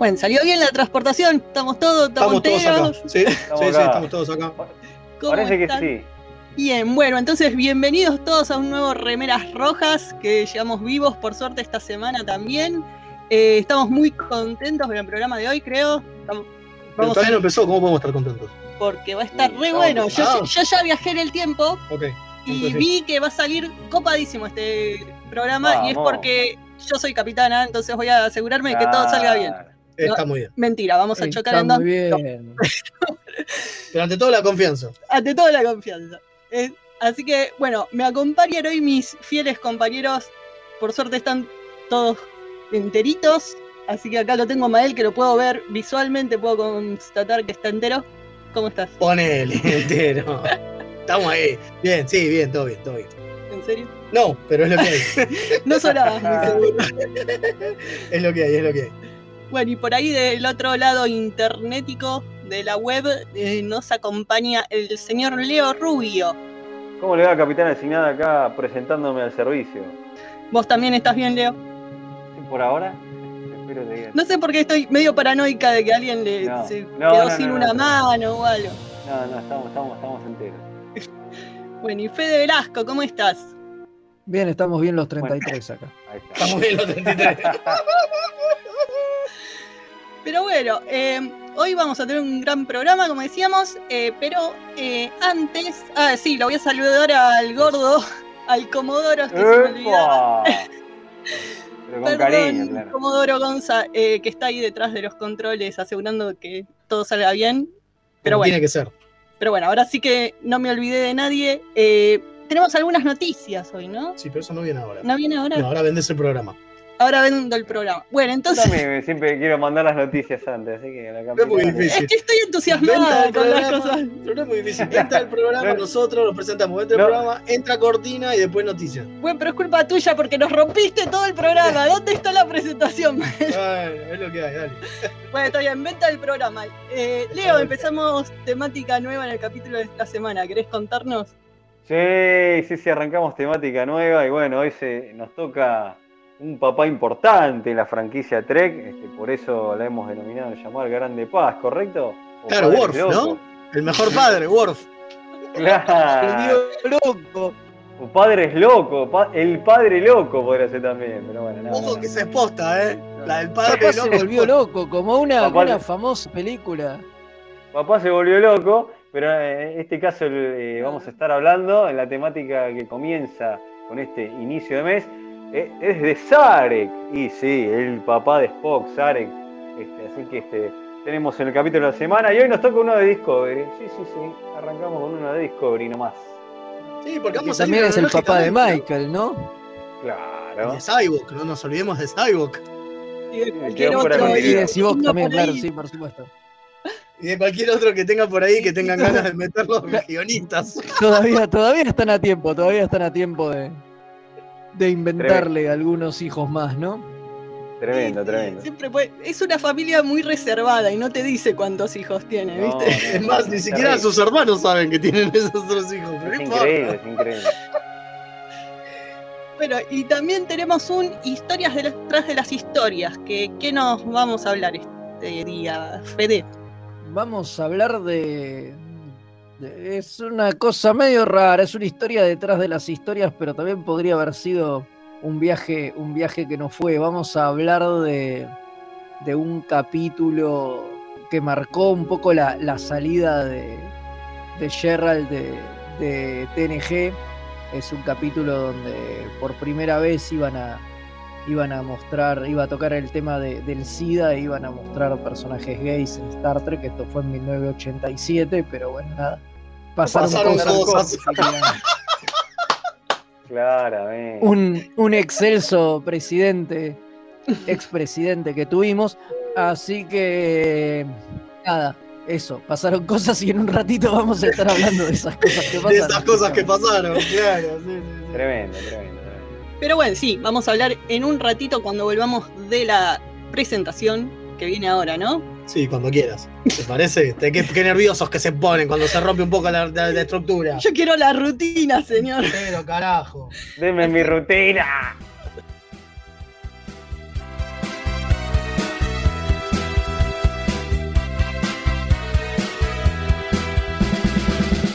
Bueno, salió bien la transportación, estamos todos, estamos, Estamos todos acá. Sí, sí, Estamos sí, acá. estamos todos acá. ¿Cómo Parece que están? sí. Bien, bueno, entonces bienvenidos todos a un nuevo Remeras Rojas que llegamos vivos por suerte esta semana también. Eh, estamos muy contentos con el programa de hoy, creo. Estamos- Pero todavía no empezó, ¿cómo podemos estar contentos? porque va a estar re bueno. Yo, ya viajé en el tiempo y Entonces, vi que va a salir copadísimo este programa y es porque yo soy capitana, entonces voy a asegurarme de que todo salga bien. Está muy bien. Mentira, vamos a chocar en dos. muy bien. Pero ante todo la confianza. ante todo la confianza. Eh, así que, bueno, me acompañan hoy mis fieles compañeros. Por suerte están todos enteritos. Así que acá lo tengo a Mael, que lo puedo ver visualmente, puedo constatar que está entero. ¿Cómo estás? Ponele entero. Estamos ahí. Bien, sí, bien, todo bien, todo bien. ¿En serio? No, pero es lo que hay. No sonabas seguro. Es lo que hay, es lo que hay. Bueno, y por ahí del otro lado internetico de la web eh, nos acompaña el señor Leo Rubio. ¿Cómo le va, capitán asignada acá presentándome al servicio? ¿Vos también estás bien, Leo? Sí, Por ahora, espero que. No sé por qué estoy medio paranoica de que alguien le No, se no, quedó no, sin no, una no. mano o algo. No, no, estamos, estamos, estamos enteros. Bueno, y Fede Velasco, ¿cómo estás? Bien, estamos bien los 33 acá. Ahí está. Estamos bien los 33. Pero bueno, eh, hoy vamos a tener un gran programa, como decíamos, eh, pero eh, antes, ah, sí, lo voy a saludar al gordo, al Comodoro, que se me olvidaba. Pero con Perdón, cariño, claro. Comodoro Gonza, eh, que está ahí detrás de los controles, asegurando que todo salga bien. Pero Como bueno, Tiene que ser. pero bueno, ahora sí que no me olvidé de nadie. Eh, tenemos algunas noticias hoy, ¿no? Sí, pero eso no viene ahora. ¿No viene ahora? No, ahora vendés el programa. Ahora vendo el programa. Bueno, Yo entonces, también siempre quiero mandar las noticias antes, así que la Es muy difícil. es que estoy Venta entusiasmada del con las cosas. Pero no es muy difícil. Entra el programa, No. nosotros lo presentamos. Entra el No. programa, entra cortina y después noticias. Bueno, pero es culpa tuya porque nos rompiste todo el programa. ¿Dónde está la presentación? Bueno, es lo que hay, dale. Bueno, está bien, venta el programa. Eh, Leo, empezamos temática nueva en el capítulo de esta semana. ¿Querés contarnos? Sí, sí, sí, arrancamos temática nueva y bueno, hoy se, nos toca un papá importante en la franquicia Trek, este, por eso la hemos denominado llamar Grande Paz, ¿correcto? O Claro, Worf, Loco. ¿no? El mejor padre, Worf. Claro, loco! o Padre es loco, pa- el padre loco podría ser también, pero bueno, no, Ojo que se exposta, ¿eh? La del padre Papá se volvió loco, como una, Papá una le- famosa película. Papá se volvió loco, pero en este caso eh, vamos a estar hablando en la temática que comienza con este inicio de mes, eh, es de Sarek. Y sí, el papá de Spock, Sarek. Este, así que este, tenemos en el capítulo de la semana y hoy nos toca uno de Discovery. Sí, sí, sí, arrancamos con uno de Discovery nomás. Sí, porque Que vamos a también es el papá de Michael, ¿no? Claro. Y de Cyborg, no nos olvidemos de Cyborg. Y de cualquier otro. Y de también, claro, sí, por supuesto. Y de cualquier otro que tenga por ahí que tengan ganas de meterlos guionistas. Todavía, todavía están a tiempo, todavía están a tiempo de, de inventarle algunos hijos más, ¿no? Tremendo, tremendo. Siempre puede- Es una familia muy reservada y no te dice cuántos hijos tiene, No, ¿viste? no, Es más, ni es siquiera terrible. sus hermanos saben que tienen esos dos hijos. Es increíble, es increíble. Bueno, y también tenemos un historias detrás de las historias. Que, ¿Qué nos vamos a hablar este día, Fede? Vamos a hablar de- Es una cosa medio rara, es una historia detrás de las historias, pero también podría haber sido un viaje, un viaje que no fue. Vamos a hablar de, de un capítulo que marcó un poco la, salida de, de Gerald de, TNG. Es un capítulo donde por primera vez iban a, iban a mostrar, iba a tocar el tema de- del SIDA iban a mostrar personajes gays en Star Trek. Esto fue en 1987, pero bueno, nada. Pasaron, Pasaron cosas. cosas. Claramente. un, un excelso presidente, expresidente que tuvimos. Así que nada, eso, pasaron cosas y en un ratito vamos a estar hablando de esas cosas que pasaron. De esas cosas que pasaron, claro. sí, sí, sí. Tremendo, tremendo, tremendo. Pero bueno, sí, vamos a hablar en un ratito cuando volvamos de la presentación que viene ahora, ¿no? Sí, cuando quieras. ¿Te parece? Qué, qué, nerviosos que se ponen cuando se rompe un poco la, estructura. Yo quiero la rutina, señor. Pero carajo. Deme mi rutina.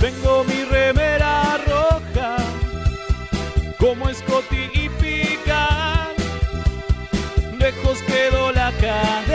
Tengo mi remera roja, como Scotty y Pican. Lejos quedó la cadena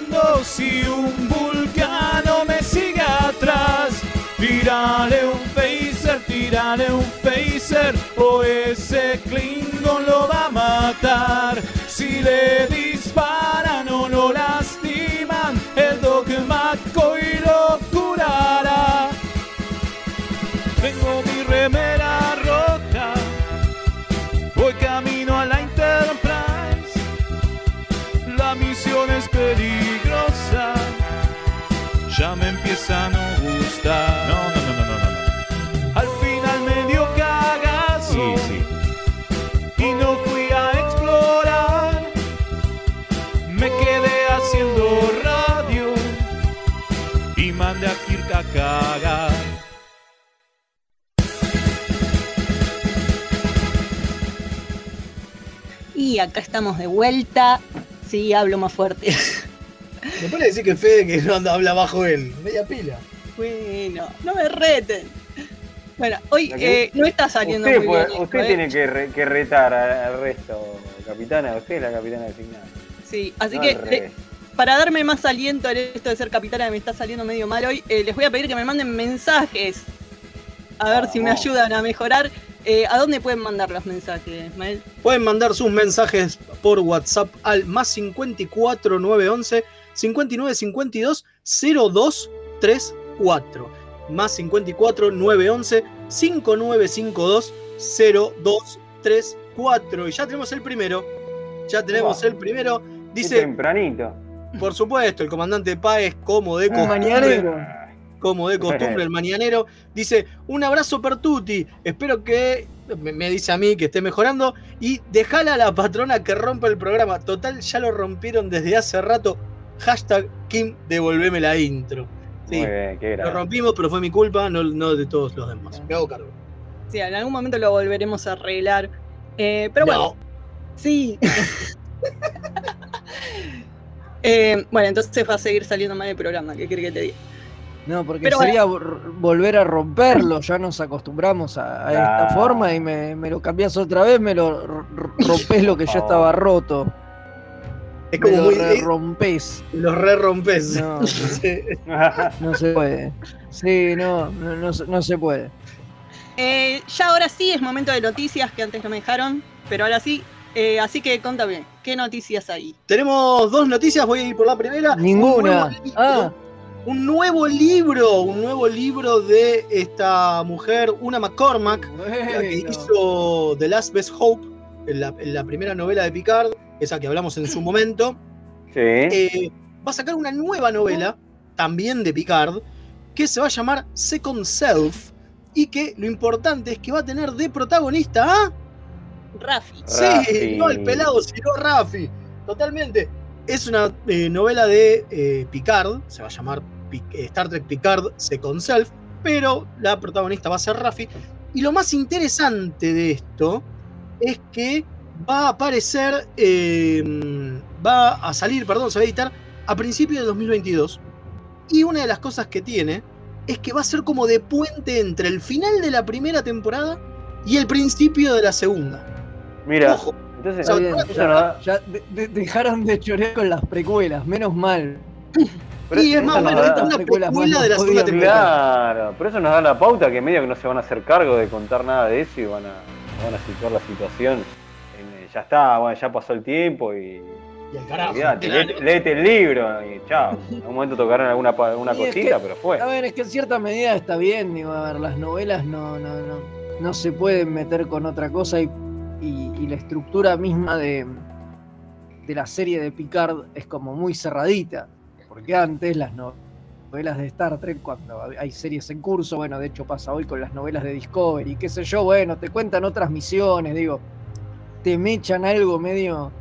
y un vulcano me sigue atrás. Acá estamos de vuelta. Sí, hablo más fuerte. Me puede decir que Fede que no anda, habla bajo él. Media pila. Bueno, no me reten. Bueno, hoy eh, no está saliendo Usted, muy puede- bien. esto, usted ¿eh? tiene que, re- que retar al resto, capitana. Usted es la capitana designada. Sí, así No que al le- para darme más aliento en esto de ser capitana que me está saliendo medio mal hoy, eh, les voy a pedir que me manden mensajes. A ver si me ayudan a mejorar. Eh, ¿A dónde pueden mandar los mensajes, Mael? Pueden mandar sus mensajes por WhatsApp al más 54 911 59 52 0234. Más 54 911 5952 0234. Y ya tenemos el primero. Ya tenemos el primero. Qué Dice, tempranito. por supuesto, el comandante Páez, como de Un costumbre. Como de costumbre, el mañanero. Dice, un abrazo per tutti. Espero que, me, dice a mí, que esté mejorando. Y dejala a la patrona que rompa el programa. Total, ya lo rompieron desde hace rato. Hashtag Kim, devolveme la intro. Sí, Muy bien, qué lo rompimos, pero fue mi culpa, no, no de todos los demás. Me hago cargo. Sí, en algún momento lo volveremos a arreglar. Eh, pero bueno, No, sí. Eh, bueno, entonces va a seguir saliendo mal el programa, ¿qué quiere que te diga? No, porque Pero sería vol- volver a romperlo, ya nos acostumbramos a, a esta forma y me, me lo cambias otra vez, me lo rompes lo que ya Oh. estaba roto. es Me como lo muy. re eh, rompes. los re rompes. No, Sí. no se puede. Sí, no, no, no se- no se puede. Eh, ya ahora sí es momento de noticias que antes no me dejaron, pero ahora sí. Eh, así que contame, ¿qué noticias hay? Tenemos dos noticias, voy a ir por la primera. Un Ninguna. Ah, un nuevo libro, un nuevo libro de esta mujer, una McCormack, la que hizo The Last Best Hope, en la, en la primera novela de Picard, esa que hablamos en su momento. Sí. Eh, va a sacar una nueva novela, también de Picard, que se va a llamar Second Self, y que lo importante es que va a tener de protagonista a... Rafi. Sí, Raffi. no el pelado, sino Rafi. Totalmente. Es una eh, novela de eh, Picard, se va a llamar eh, Star Trek Picard Second Self, pero la protagonista va a ser Rafi. Y lo más interesante de esto es que va a aparecer, eh, va a salir, perdón, se va a editar a principios de 2022. Y una de las cosas que tiene es que va a ser como de puente entre el final de la primera temporada y el principio de la segunda. Mira, Ojo, entonces bien, no Ya de- de- dejaron de chorear con las precuelas, menos mal. pero y es más, bueno, esta es una más precuela de la segunda temporada. Claro, pero eso nos da la pauta que medio que no se van a hacer cargo de contar nada de eso y van a, van a situar la situación. en, eh, ya está, bueno, ya pasó el tiempo y. Y al carajo. claro. léete, léete el libro y chao. En un momento tocarán alguna, alguna es cosita, que- pero fue. A ver, es que en cierta medida está bien, digo, a ver, las novelas no, no, no, no se pueden meter con otra cosa y, y- la estructura misma de, de la serie de Picard es como muy cerradita, porque antes las no- novelas de Star Trek cuando hay series en curso. Bueno, de hecho pasa hoy con las novelas de Discovery, qué sé yo, bueno, te cuentan otras misiones, digo, te mechan algo medio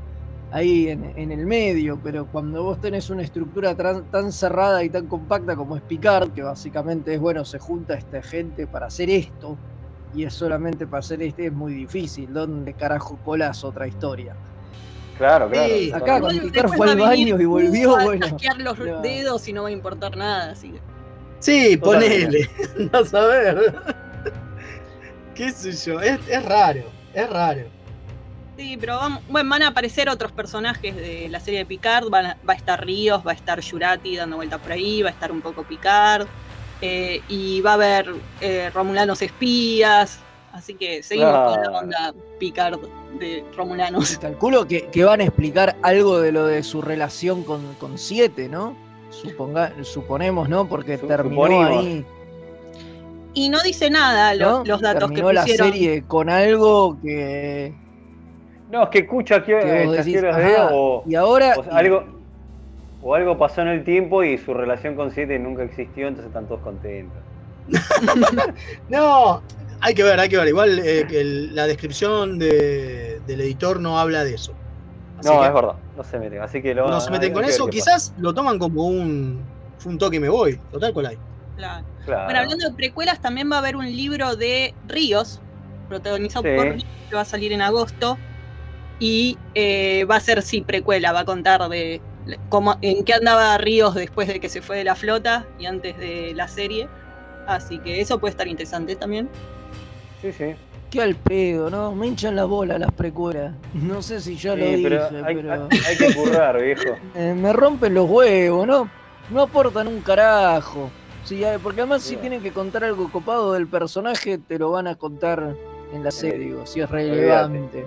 ahí en, en el medio, pero cuando vos tenés una estructura tran- tan cerrada y tan compacta como es Picard, que básicamente es, bueno, se junta esta gente para hacer esto, y es solamente para hacer este, es muy difícil. ¿Dónde carajo colas otra historia? Claro, claro. Sí, acá Picard después fue al baño y volvió, a bueno. chasquear los No. dedos y no va a importar nada, así que. Sí, ponele. Vas a ver. ¿Qué sé yo? Es, es raro. Es raro. Sí, pero vamos, bueno, van a aparecer otros personajes de la serie de Picard. van a- va a estar Ríos, va a estar Jurati dando vueltas por ahí, va a estar un poco Picard. Eh, y va a haber eh, Romulanos espías. Así que seguimos con la onda Picard de Romulanos. Calculo que, que van a explicar algo de lo de su relación con, con Siete, ¿no? Suponga, suponemos, ¿no? Porque terminó suponimos. ahí. Y no dice nada lo- ¿no? los datos terminó que la pusieron. serie con algo que, No, es que escucha que, que decís, de o, y ahora o sea, algo, o algo pasó en el tiempo y su relación con Siete nunca existió, entonces están todos contentos. No, hay que ver, hay que ver. Igual eh, el- la descripción de- del editor no habla de eso. Así No, que es verdad, no se meten. Así que lo, no se meten con eso. Quizás lo toman como un, fue un toque y me voy. Total, ¿cuál hay? Claro. Claro. Bueno, hablando de precuelas, también va a haber un libro de Ríos, protagonizado Sí. por Ríos, que va a salir en agosto. Y eh, va a ser, sí, precuela, va a contar de cómo, en qué andaba Ríos después de que se fue de la flota y antes de la serie. Así que eso puede estar interesante también. Sí, sí. qué al pedo, ¿no? Me hinchan la bola las precuelas. No sé si yo lo dije, pero pero, hay, que currar, viejo. eh, me rompen los huevos, ¿no? No aportan un carajo. Sí, porque además si tienen que contar algo copado del personaje, te lo van a contar en la serie, digo, si es Olvídate. relevante.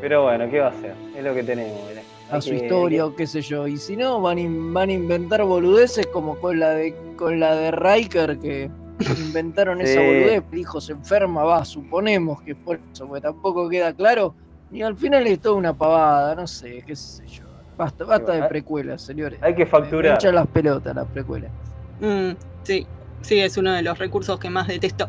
Pero bueno, ¿qué va a hacer? Es lo que tenemos. mirá. A su historia o qué sé yo. Y si no, van, in- van a inventar boludeces como con la de con la de Riker que inventaron esa boludez, el hijo se enferma, va, suponemos que por eso, porque tampoco queda claro. Y al final es toda una pavada, no sé, qué sé yo. Basta, basta de precuelas, señores. Hay que facturar. hinchan las pelotas las precuelas. Mm, sí, sí, es uno de los recursos que más detesto.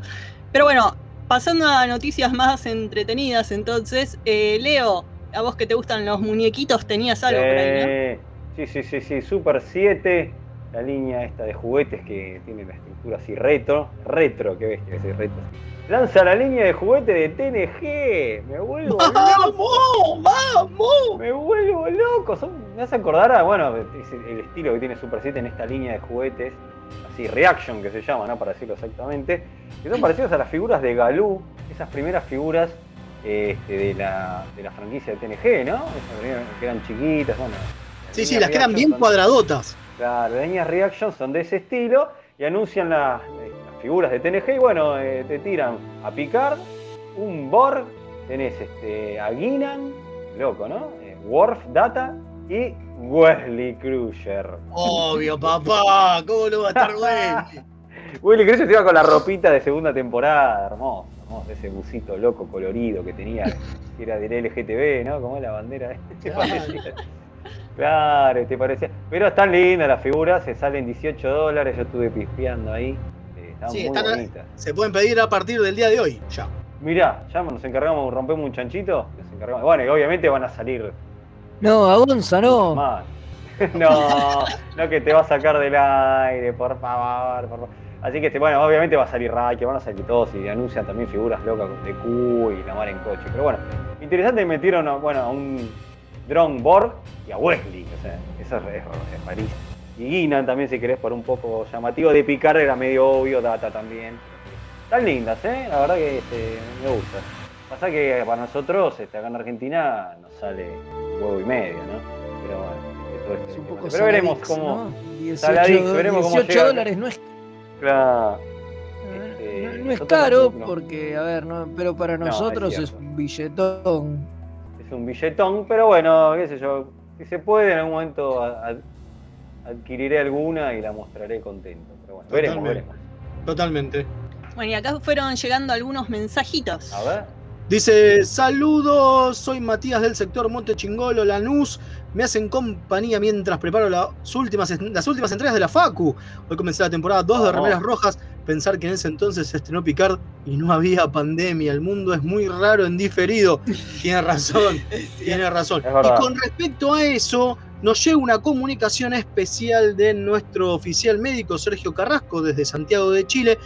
Pero bueno, pasando a noticias más entretenidas, entonces, eh, Leo, a vos que te gustan los muñequitos, tenías algo por ahí, ¿no? Sí, sí, sí, sí. Super 7, la línea esta de juguetes que tiene la estructura así retro. Retro, qué bestia que es retro. Lanza la línea de juguetes de TNG. Me vuelvo loco. ¡Vamos! ¡Vamos! Me vuelvo loco. Son- me hace acordar a, bueno, es el estilo que tiene Super 7 en esta línea de juguetes. Así, Reaction que se llama, ¿no? Para decirlo exactamente. Que son parecidos a las figuras de Galú. Esas primeras figuras este, de, la, de la franquicia de TNG, ¿no? Esas que eran chiquitas, bueno. Sí, sí, las quedan Reaction bien cuadradotas. Claro, las líneas Reaction son de ese estilo y anuncian las, las figuras de TNG y bueno, eh, te tiran a Picard, un Borg, tenés este, a Guinan, loco, ¿no? Eh, Worf, Data y Wesley Crusher. Obvio, papá. ¿Cómo no va a estar? Wesley Crusher se iba con la ropita de segunda temporada, hermoso, ese busito loco colorido que tenía, que era del LGTB, ¿no? Como es la bandera. ¿Te parecía? Claro, te parecía. Pero están lindas las figuras, se salen 18 dólares, yo estuve pispeando ahí. eh, Están Sí, muy están- bonitas. Se pueden pedir a partir del día de hoy. Ya. Mirá, ya nos encargamos, rompemos un chanchito, nos encargamos. Bueno, y obviamente van a salir No, a Gonza no. más. no, no que te va a sacar del aire, por favor, por favor. Así que, este, bueno, obviamente va a salir Ray, que van a salir todos y anuncian también figuras locas de Q y la mar en coche. Pero bueno, interesante, metieron a, bueno, a un Drone Borg y a Wesley. O sea, eso es, es, es rarísimo. Y Guinan también, si querés, por un poco llamativo. De Picard era medio obvio, Data también. Están lindas, ¿eh? La verdad que este, me gusta. Pasa que para nosotros, este, acá en Argentina, nos sale huevo y medio, ¿no? Pero bueno, este, todo este Es un tema. poco Pero veremos cómo. ¿no? 18, Saladix, veremos cómo 18 llega. dólares no es Claro. No, Este, no es caro no- porque, a ver, no, pero para No, nosotros es un billetón. es un billetón, pero bueno, qué sé yo, si se puede en algún momento a- a- adquiriré alguna y la mostraré contento. Pero bueno, veremos, Totalmente. veremos. Totalmente. Bueno, y acá fueron llegando algunos mensajitos. A ver. Dice, saludos, soy Matías del sector Monte Chingolo, Lanús. Me hacen compañía mientras preparo las últimas, las últimas entregas de la Facu. Hoy comencé la temporada 2 de Vamos. Remeras Rojas. Pensar que en ese entonces se estrenó Picard y no había pandemia. El mundo es muy raro en diferido. Tiene razón, tiene razón. Y con respecto a eso, nos llega una comunicación especial de nuestro oficial médico Sergio Carrasco desde Santiago de Chile.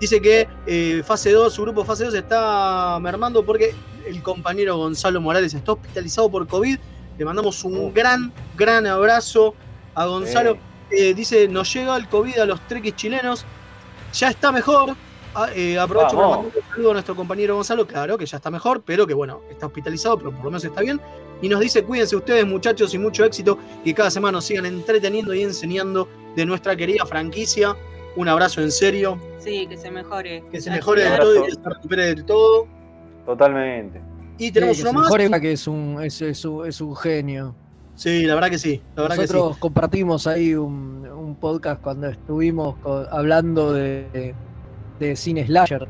Dice que eh, fase 2, su grupo fase 2 está mermando porque el compañero Gonzalo Morales está hospitalizado por COVID. Le mandamos un Oh. gran, gran abrazo a Gonzalo. Eh, dice, nos llega el COVID a los trequis chilenos. Ya está mejor. Ah, eh, aprovecho para Vamos. mandar un saludo a nuestro compañero Gonzalo. Claro que ya está mejor, pero que bueno, está hospitalizado, pero por lo menos está bien. Y nos dice, cuídense ustedes muchachos y mucho éxito. Y cada semana nos sigan entreteniendo y enseñando de nuestra querida franquicia. Un abrazo en serio. Sí, que se mejore. Que se mejore del todo y que se recupere del todo. Totalmente. Y tenemos Sí, uno que más. se mejore, que es un, es, es un, es un genio. Sí, la verdad que sí. La verdad que sí. Nosotros compartimos ahí un, un podcast cuando estuvimos hablando de, de cine slasher.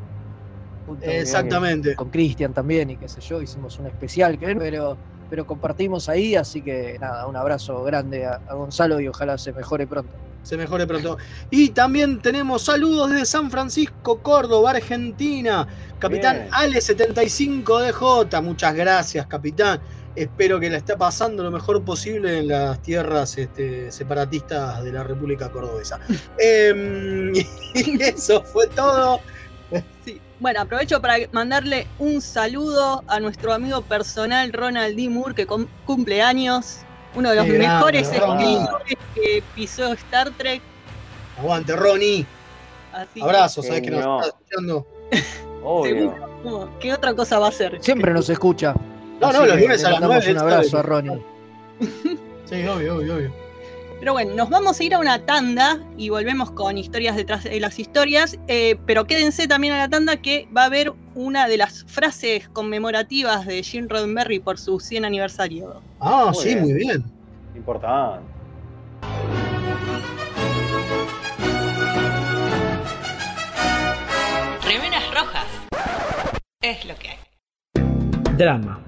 Exactamente. Con Cristian también y qué sé yo, hicimos un especial, pero, pero compartimos ahí, así que nada, un abrazo grande a, a Gonzalo y ojalá se mejore pronto. Se mejore pronto. Y también tenemos saludos desde San Francisco, Córdoba, Argentina. Capitán Bien. Ale75DJ. Muchas gracias, capitán. Espero que la esté pasando lo mejor posible en las tierras este, separatistas de la República Cordobesa. Em, y eso fue todo. Sí. Bueno, aprovecho para mandarle un saludo a nuestro amigo personal Ronald D. Moore, que cum- cumple años. Uno de los Qué mejores escritores que pisó Star Trek. Aguante, Ronnie. Así Abrazo, sabes que nos está escuchando. Obvio. ¿Qué otra cosa va a hacer? Siempre nos escucha. No, no, así los lunes a las mandamos 9. Un abrazo a Ronnie. Sí, obvio, obvio, obvio. Pero bueno, nos vamos a ir a una tanda y volvemos con historias detrás de las historias. eh, pero quédense también a la tanda que va a haber una de las frases conmemorativas de Gene Roddenberry por su 100 aniversario. Ah, Muy sí, bien. muy bien. Importante. Remeras rojas. Es lo que hay. Drama.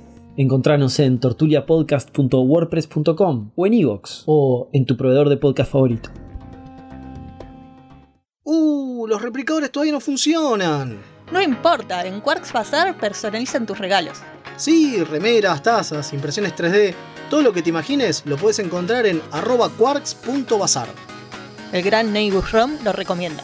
Encontranos en tortuliapodcast.wordpress.com o en iVoox o en tu proveedor de podcast favorito. Uh, los replicadores todavía no funcionan. No importa, en Quarks Bazar personalizan tus regalos. Sí, remeras, tazas, impresiones 3D, todo lo que te imagines lo puedes encontrar en arroba quarks.bazar. El gran Neighbor Rom lo recomienda.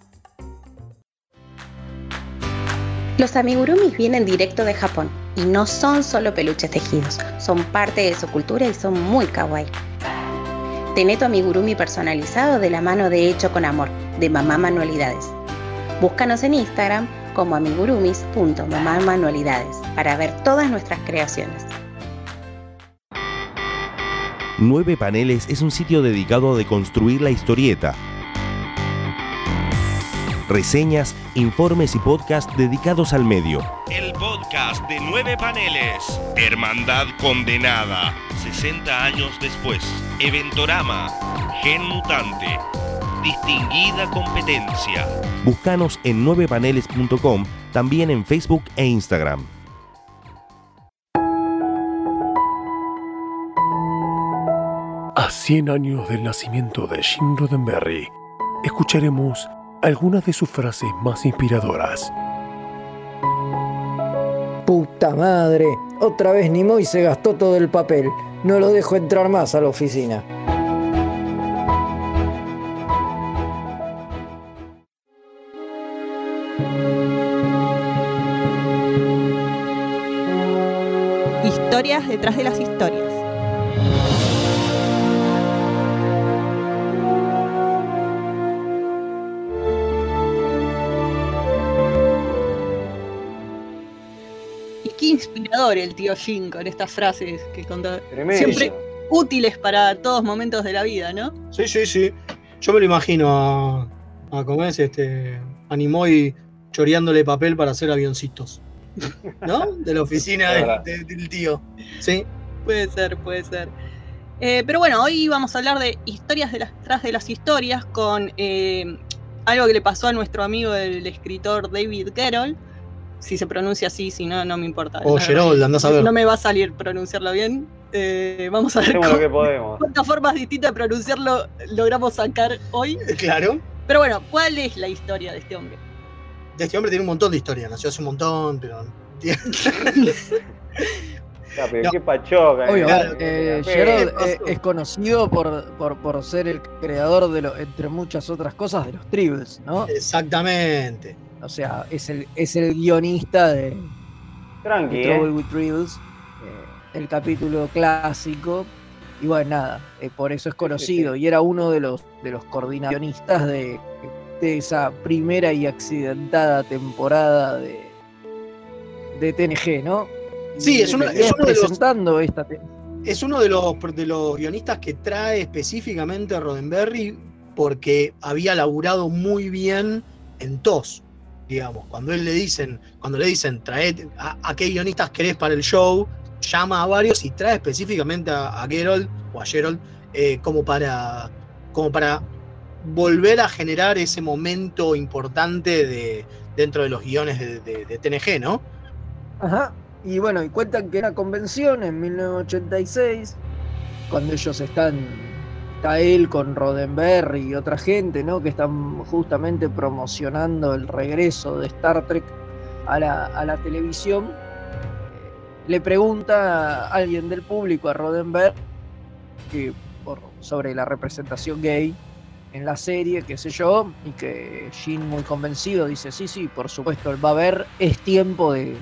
Los amigurumis vienen directo de Japón y no son solo peluches tejidos, son parte de su cultura y son muy kawaii. Tené tu amigurumi personalizado de la mano de Hecho con Amor, de Mamá Manualidades. Búscanos en Instagram como amigurumis.mamamanualidades para ver todas nuestras creaciones. 9 Paneles es un sitio dedicado a deconstruir la historieta. Reseñas, informes y podcast dedicados al medio. El podcast de nueve paneles. Hermandad condenada. 60 años después. Eventorama. Gen mutante. Distinguida competencia. Búscanos en 9paneles.com, también en Facebook e Instagram. A 100 años del nacimiento de Jim Roddenberry, escucharemos algunas de sus frases más inspiradoras. Puta madre, otra vez Nimoy se gastó todo el papel. No lo dejo entrar más a la oficina. Historias detrás de las inspirador el tío Jin con estas frases que contó. Tremendo. Siempre útiles para todos momentos de la vida, ¿no? Sí, sí, sí. Yo me lo imagino a, a ¿cómo es? Este, a Nimoy choreándole papel para hacer avioncitos. ¿No? De la oficina de- de- del tío. Sí. Puede ser, puede ser. Eh, pero bueno, hoy vamos a hablar de historias de las, tras de las historias con eh, algo que le pasó a nuestro amigo el escritor David Carroll. Si se pronuncia así, si no, no me importa. O La Gerold, verdad, andás a ver. No me va a salir pronunciarlo bien. Eh, vamos a ver Hacemos lo cómo- que podemos. cuántas formas distintas de pronunciarlo logramos sacar hoy. Claro. Pero bueno, ¿cuál es la historia de este hombre? De este hombre tiene un montón de historias. Nació hace un montón, pero. Ya, pero No. qué pachoca. Obvio, eh. eh, ¿Qué Gerard eh, es conocido por, por, por ser el creador de lo, entre muchas otras cosas, de los Tribbles, ¿no? Exactamente. O sea, es el, es el guionista de, Tranqui, de eh. Trouble with Tribbles, eh, el capítulo clásico. Y bueno, nada, eh, por eso es conocido. Y era uno de los, de los coordinacionistas de, de esa primera y accidentada temporada de, de TNG, ¿no? Y Sí, es uno- venía es uno de los- esta Es uno de los, de los guionistas que trae específicamente a Roddenberry porque había laburado muy bien en TOS, digamos. Cuando él le dicen, cuando le dicen, trae a, a qué guionistas querés para el show, llama a varios y trae específicamente a, a Geralt o a Gerald eh, como para como para volver a generar ese momento importante de, dentro de los guiones de, TNG, ¿no? Ajá. Y bueno, y cuentan que una convención en 1986, cuando ellos están, está él con Roddenberry y otra gente, ¿no? Que están justamente promocionando el regreso de Star Trek a la, a la televisión, le pregunta a alguien del público, a Roddenberry, que por, sobre la representación gay en la serie, qué sé yo, y que Jin muy convencido dice, sí, sí, por supuesto, él va a ver, es tiempo de,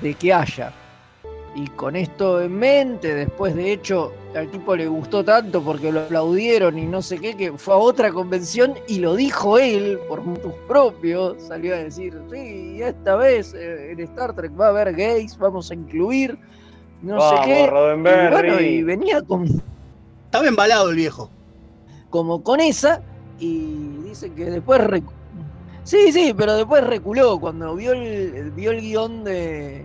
de que haya. Y con esto en mente, después de hecho, al tipo le gustó tanto porque lo aplaudieron y no sé qué, que fue a otra convención y lo dijo él, por tus propios, salió a decir, sí, esta vez eh, en Star Trek va a haber gays, vamos a incluir, no Vamos, sé qué. Y bueno, y venía con, Estaba embalado el viejo. como con esa y dice que después sí sí pero después reculó cuando vio el vio el guion de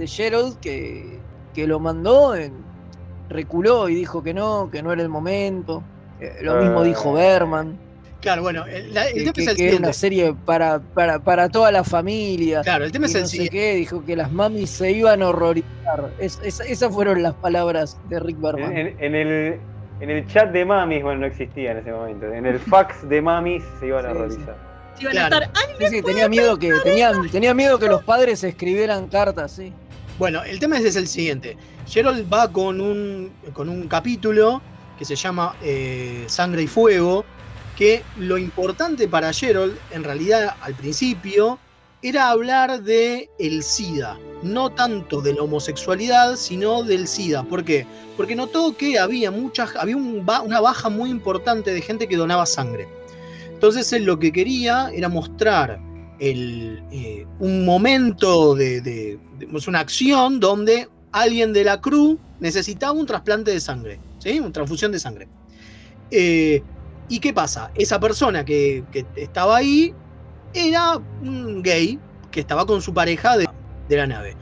de Gerald que, que lo mandó en- reculó y dijo que no que no era el momento Eh, lo mismo Eh. dijo Berman Claro, bueno, el, la- el que, tema que- es el que era una serie para, para, para toda la familia Claro, el tema es el no sé qué, dijo que las mamis se iban a horrorizar Es- es- esas fueron las palabras de Rick Berman En, en- en el, en el chat de mamis, bueno, no existía en ese momento. En el fax de mamis se iban a horrorizar. Si van Claro. a estar, Sí, sí, tenía miedo que tenía, tenía miedo que los padres escribieran cartas, sí. Bueno, el tema es el siguiente. Gerald va con un, con un capítulo que se llama eh, Sangre y Fuego, que lo importante para Gerald, en realidad al principio, era hablar de el SIDA. No tanto de la homosexualidad, sino del SIDA. ¿Por qué? Porque notó que había, muchas, había una baja muy importante de gente que donaba sangre. Entonces él lo que quería era mostrar eh, un momento de, una acción donde alguien de la crew necesitaba un trasplante de sangre, ¿sí? Una transfusión de sangre. Eh, ¿Y qué pasa? Esa persona que, que estaba ahí era un gay que estaba con su pareja de, de la nave.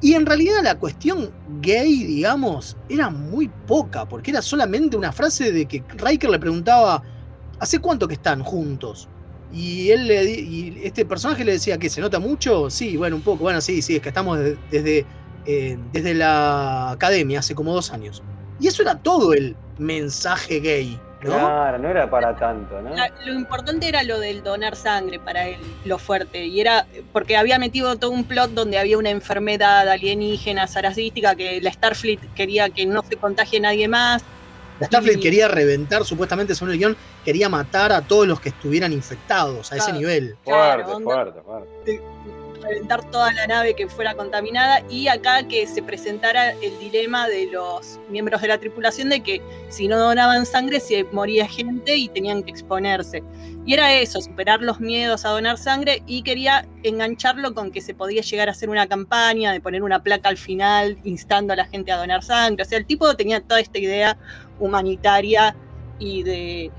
Y en realidad la cuestión gay, digamos, era muy poca, porque era solamente una frase de que Riker le preguntaba, ¿hace cuánto que están juntos? Y él le, di- y este personaje le decía que se nota mucho, sí, bueno, un poco, bueno, sí, sí, es que estamos de- desde, eh, desde la academia hace como dos años. Y eso era todo el mensaje gay, ¿no? Claro, no era para tanto, ¿no? La- lo importante era lo del donar sangre para él, lo fuerte. Y era porque había metido todo un plot donde había una enfermedad alienígena, saracística, que la Starfleet quería que no se contagie nadie más. La Starfleet Y- quería reventar, supuestamente, según el guion, quería matar a todos los que estuvieran infectados a ese nivel. Fuerte, Claro, fuerte, fuerte. reventar toda la nave que fuera contaminada y acá que se presentara el dilema de los miembros de la tripulación de que si no donaban sangre se moría gente y tenían que exponerse. Y era eso, superar los miedos a donar sangre y quería engancharlo con que se podía llegar a hacer una campaña de poner una placa al final instando a la gente a donar sangre. O sea, el tipo tenía toda esta idea humanitaria y de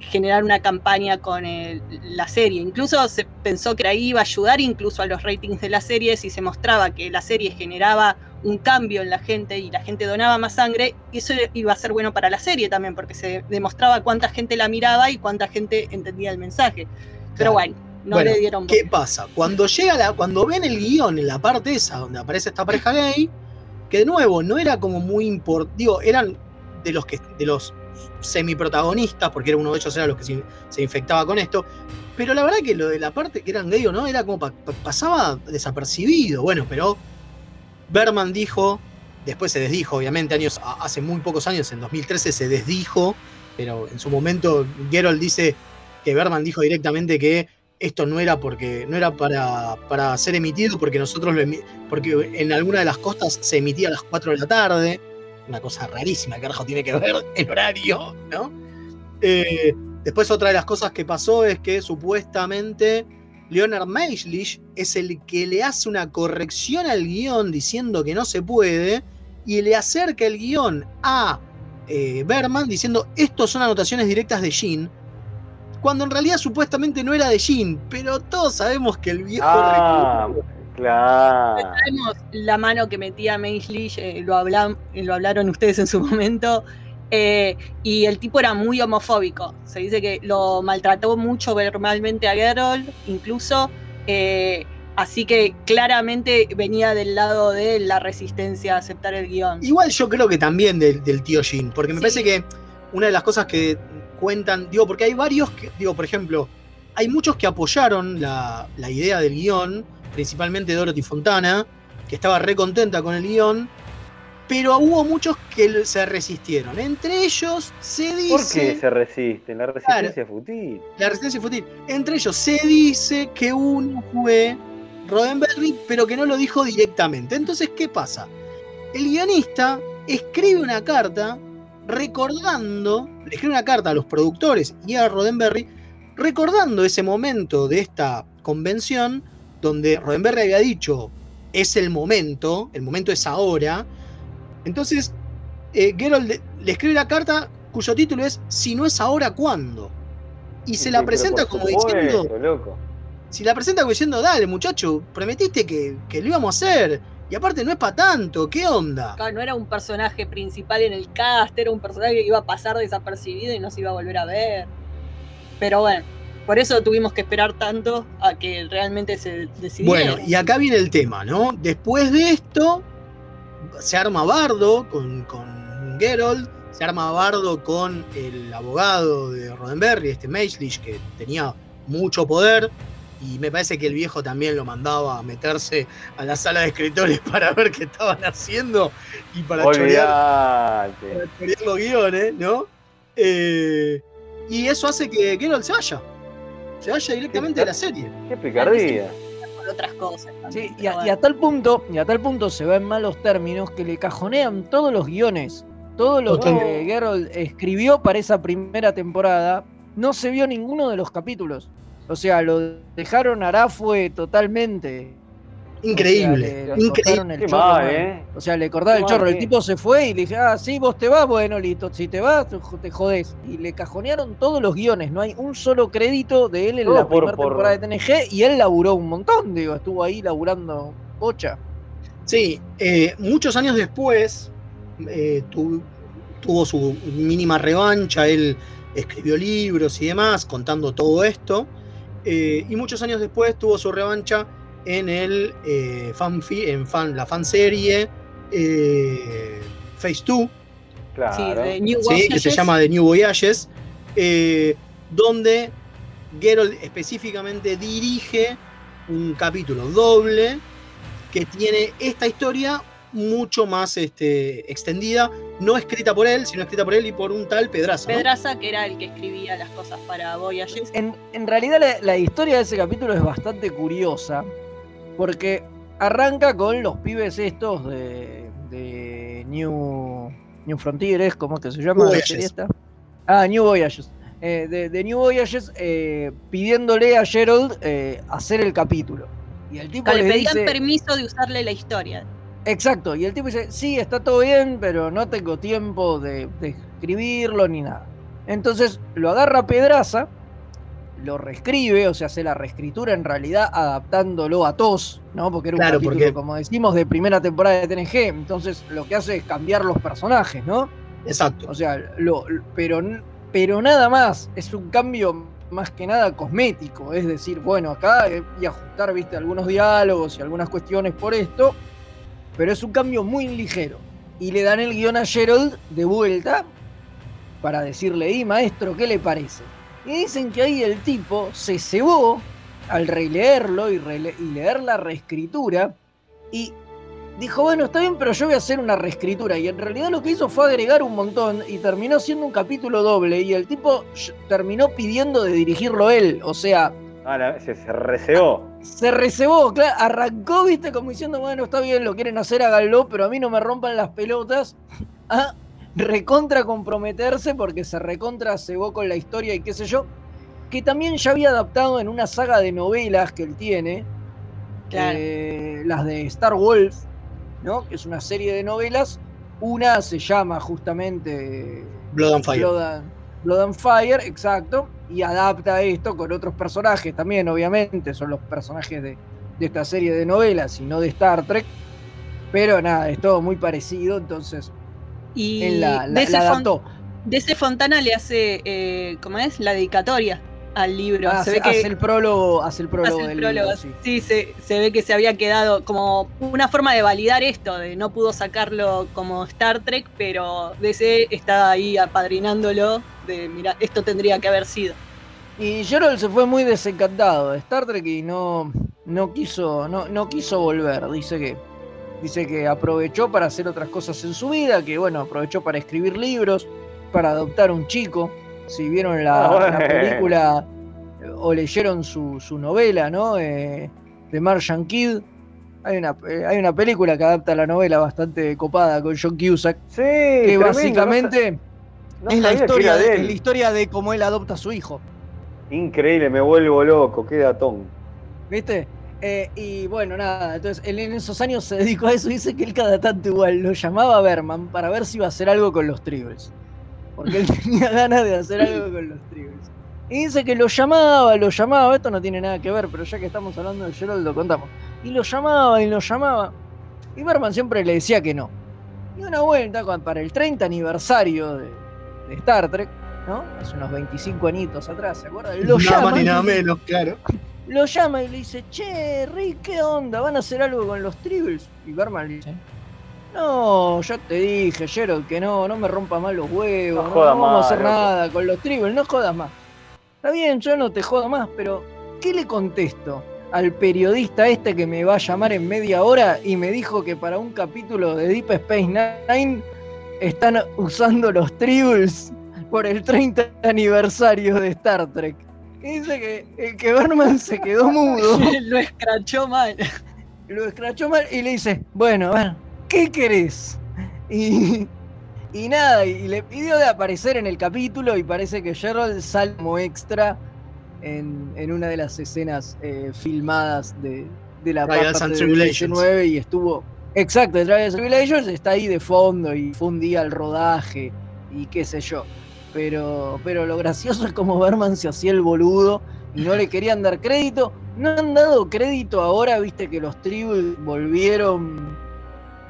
generar una campaña con el- la serie. Incluso se pensó que ahí iba a ayudar incluso a los ratings de la serie si se mostraba que la serie generaba un cambio en la gente y la gente donaba más sangre, eso iba a ser bueno para la serie también, porque se demostraba cuánta gente la miraba y cuánta gente entendía el mensaje. Pero bueno, no Bueno, le dieron ¿Qué pasa? Cuando llega la, cuando ven el guion en la parte esa donde aparece esta pareja gay, que de nuevo no era como muy importante, digo, eran de los que de los semiprotagonistas, porque era uno de ellos era los que se, infectaba con esto, pero la verdad que lo de la parte que eran gay o no era como pa- pa- pasaba desapercibido, bueno, pero Berman dijo, después se desdijo, obviamente, años, hace muy pocos años, en 2013 se desdijo, pero en su momento Geralt dice que Berman dijo directamente que esto no era porque no era para, para ser emitido porque nosotros lo porque en alguna de las costas se emitía a las 4 de la tarde una cosa rarísima que carajo tiene que ver el horario no Eh, después otra de las cosas que pasó es que supuestamente Leonard Maislish es el que le hace una corrección al guion diciendo que no se puede y le acerca el guion a eh, Berman diciendo estos son anotaciones directas de Jean cuando en realidad supuestamente no era de Jean, pero todos sabemos que el viejo Ah, claro. Sabemos la mano que metía Maislish, eh, lo, hablan- eh, lo hablaron ustedes en su momento, eh, y el tipo era muy homofóbico. Se dice que lo maltrató mucho verbalmente a Geralt, incluso, eh, así que claramente venía del lado de la resistencia a aceptar el guion. Igual yo creo que también del, del tío Jean, porque me parece que una de las cosas que cuentan, digo, porque hay varios que, digo, por ejemplo, hay muchos que apoyaron la, la idea del guion, principalmente Dorothy Fontana, que estaba re contenta con el guion, pero hubo muchos que se resistieron. Entre ellos se dice... ¿Por qué se resisten? La resistencia es fútil. La resistencia fútil. Entre ellos se dice que uno fue Roddenberry, pero que no lo dijo directamente. Entonces, ¿qué pasa? El guionista escribe una carta recordando, le escribe una carta a los productores y a Roddenberry, recordando ese momento de esta convención donde Roddenberry había dicho, es el momento, el momento es ahora. Entonces, eh, Geralt le, le escribe la carta cuyo título es Si no es ahora, ¿cuándo? Y se Sí, la presenta como diciendo, loco. si la presenta como diciendo, dale muchacho, prometiste que, que lo íbamos a hacer. Y aparte no es para tanto, ¿qué onda? No era un personaje principal en el cast, era un personaje que iba a pasar desapercibido y no se iba a volver a ver. Pero bueno, por eso tuvimos que esperar tanto a que realmente se decidiera. Bueno, y acá viene el tema, ¿no? Después de esto, se arma Bardo con, con Geralt, se arma Bardo con el abogado de Roddenberry, este Maislish, que tenía mucho poder, y me parece que el viejo también lo mandaba a meterse a la sala de escritores para ver qué estaban haciendo y para chorear, para chorear los guiones, ¿no? Eh, y eso hace que Geralt se vaya. Se vaya directamente de la serie. Qué picardía. Por otras cosas. Sí, y a, y a tal punto, y a tal punto se va en malos términos que le cajonean todos los guiones. Todo lo Total. que Geralt escribió para esa primera temporada, no se vio ninguno de los capítulos. O sea, lo dejaron Arafue totalmente. Increíble, O sea, le- le increíble. el chorro, mal. ¿eh? O sea, le cortaron Qué el mal, chorro. El ¿eh? tipo se fue y le dije, ah, sí, vos te vas, bueno, listo. Si te vas, te jo- te jodés. Y le cajonearon todos los guiones. No hay un solo crédito de él en Todo la por- primera por- temporada de TNG. Y él laburó un montón, digo, estuvo ahí laburando bocha. Sí, eh, muchos años después eh, tu- tuvo su mínima revancha, él escribió libros y demás contando todo esto, eh, y muchos años después tuvo su revancha en el eh, fanfi- en fan, la fanserie eh, Phase 2, Claro. Sí, de New ¿sí? que se llama The New Voyages, eh, donde Geralt específicamente dirige un capítulo doble que tiene esta historia mucho más este, extendida, no escrita por él, sino escrita por él y por un tal Pedraza. ¿no? Pedraza, que era el que escribía las cosas para Voyages. En, en realidad la, la historia de ese capítulo es bastante curiosa, porque arranca con los pibes estos de, de New, New Frontiers, ¿cómo es que se llama la Voyages. serie esta? Ah, New Voyages. Eh, de, de New Voyages eh, pidiéndole a Gerald eh, hacer el capítulo. Y el tipo le le pedían dice... permiso de usarle la historia. Exacto, y el tipo dice, sí, está todo bien, pero no tengo tiempo de, de escribirlo ni nada. Entonces lo agarra Pedraza, lo reescribe, o sea, hace la reescritura en realidad adaptándolo a TOS, ¿no? Porque era un Claro, capítulo, porque- como decimos, de primera temporada de TNG, entonces lo que hace es cambiar los personajes, ¿no? Exacto. O sea, lo, pero, pero nada más, es un cambio más que nada cosmético, es decir, bueno, acá eh, y ajustar, viste, algunos diálogos y algunas cuestiones por esto, pero es un cambio muy ligero. Y le dan el guion a Gerald de vuelta para decirle, y maestro, ¿qué le parece? Y dicen que ahí el tipo se cebó al releerlo y, rele- y leer la reescritura y dijo, bueno, está bien, pero yo voy a hacer una reescritura. Y en realidad lo que hizo fue agregar un montón y terminó siendo un capítulo doble. Y el tipo terminó pidiendo de dirigirlo él. O sea, Ah, se, se reseó. se recebó, claro, arrancó, viste, como diciendo, bueno, está bien, lo quieren hacer, háganlo, pero a mí no me rompan las pelotas. A recontra comprometerse porque se recontra cebó con la historia y qué sé yo. Que también ya había adaptado en una saga de novelas que él tiene, Claro. eh, las de Star Wolf, ¿no? Que es una serie de novelas. Una se llama justamente Blood and Fire. Blood and, Blood and Fire, exacto. Y adapta esto con otros personajes también, obviamente. Son los personajes de, de esta serie de novelas y no de Star Trek. Pero nada, es todo muy parecido, entonces Y él la, la- de, ese la fon- adaptó. de ese Fontana le hace, eh, ¿cómo es? La dedicatoria al libro. Ah, se hace, ve que hace el prólogo, hace el prólogo hace el del prólogo. libro, sí. Sí, se, se ve que se había quedado como una forma de validar esto, de no pudo sacarlo como Star Trek, pero DC está ahí apadrinándolo de, mira, esto tendría que haber sido. Y Gerald se fue muy desencantado de Star Trek y no, no quiso, no, no quiso volver. Dice que, dice que aprovechó para hacer otras cosas en su vida, que bueno, aprovechó para escribir libros, para adoptar un chico. Si vieron la, Ah, la película o leyeron su, su novela, ¿no? Eh, de Martian Kid. Hay una, eh, hay una película que adapta la novela bastante copada con John Cusack. Sí, que tremendo, básicamente no sa- no es, la historia de es la historia de cómo él adopta a su hijo. Increíble, me vuelvo loco, qué datón. ¿Viste? Eh, y bueno, nada, entonces él en esos años se dedicó a eso. Dice que él cada tanto igual lo llamaba a Berman para ver si iba a hacer algo con los Tribbles. Porque él tenía ganas de hacer algo con los Tribbles. Y dice que lo llamaba, lo llamaba. Esto no tiene nada que ver, pero ya que estamos hablando de Gerald, lo contamos. Y lo llamaba y lo llamaba. Y Berman siempre le decía que no. Y una vuelta, para el 30 aniversario de, de Star Trek, ¿no? Hace unos 25 añitos atrás, ¿se acuerdan? Lo nada más llama ni nada menos, claro. Lo llama y le dice, che, Rick, ¿qué onda? ¿Van a hacer algo con los Tribbles? Y Berman le dice, no, ya te dije, Gerald, que no, no me rompa más los huevos, No no, no vamos a hacer loco". nada con los Tribbles, no jodas más. Está bien, yo no te jodo más, pero ¿qué le contesto al periodista este que me va a llamar en media hora y me dijo que para un capítulo de Deep Space Nine están usando los Tribbles por el 30 aniversario de Star Trek? Dice que, eh, que Berman se quedó mudo. lo escrachó mal. Lo escrachó mal y le dice, bueno, a ver, ¿qué querés? Y, y nada, y le pidió de aparecer en el capítulo y parece que Gerald sale como extra en, en una de las escenas eh, filmadas de, de la Trials parte and del Tribulations. 19 y estuvo. Exacto, de Trials and Tribulations está ahí de fondo y fue un día el rodaje y qué sé yo. Pero, pero lo gracioso es como Berman se hacía el boludo y no le querían dar crédito. No han dado crédito ahora, viste que los Tribbles volvieron,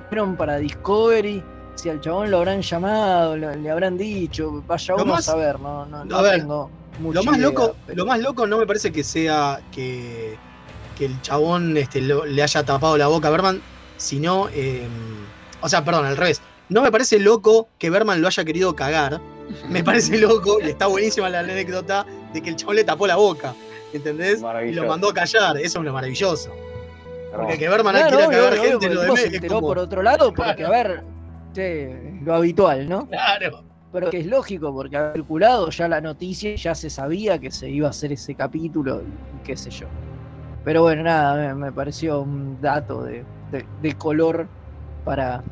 volvieron para Discovery. Si al chabón lo habrán llamado, lo- le habrán dicho, vaya uno más- a saber, no, no, no a ver, tengo mucha Lo más idea, loco, pero- lo más loco no me parece que sea que, que el chabón este, lo- le haya tapado la boca a Berman, sino, eh, o sea, perdón, al revés. No me parece loco que Berman lo haya querido cagar. Me parece loco, y está buenísima la anécdota, de que el chabón le tapó la boca. ¿Entendés? Y lo mandó a callar. Eso es lo maravilloso. Porque que Berman Claro, quiera cagar obvio, gente lo de se enteró como- por otro lado, porque a ver, che, lo habitual, ¿no? Claro. Pero que es lógico, porque ha circulado ya la noticia, y ya se sabía que se iba a hacer ese capítulo y qué sé yo. Pero bueno, nada, me, me pareció un dato de, de- de color para,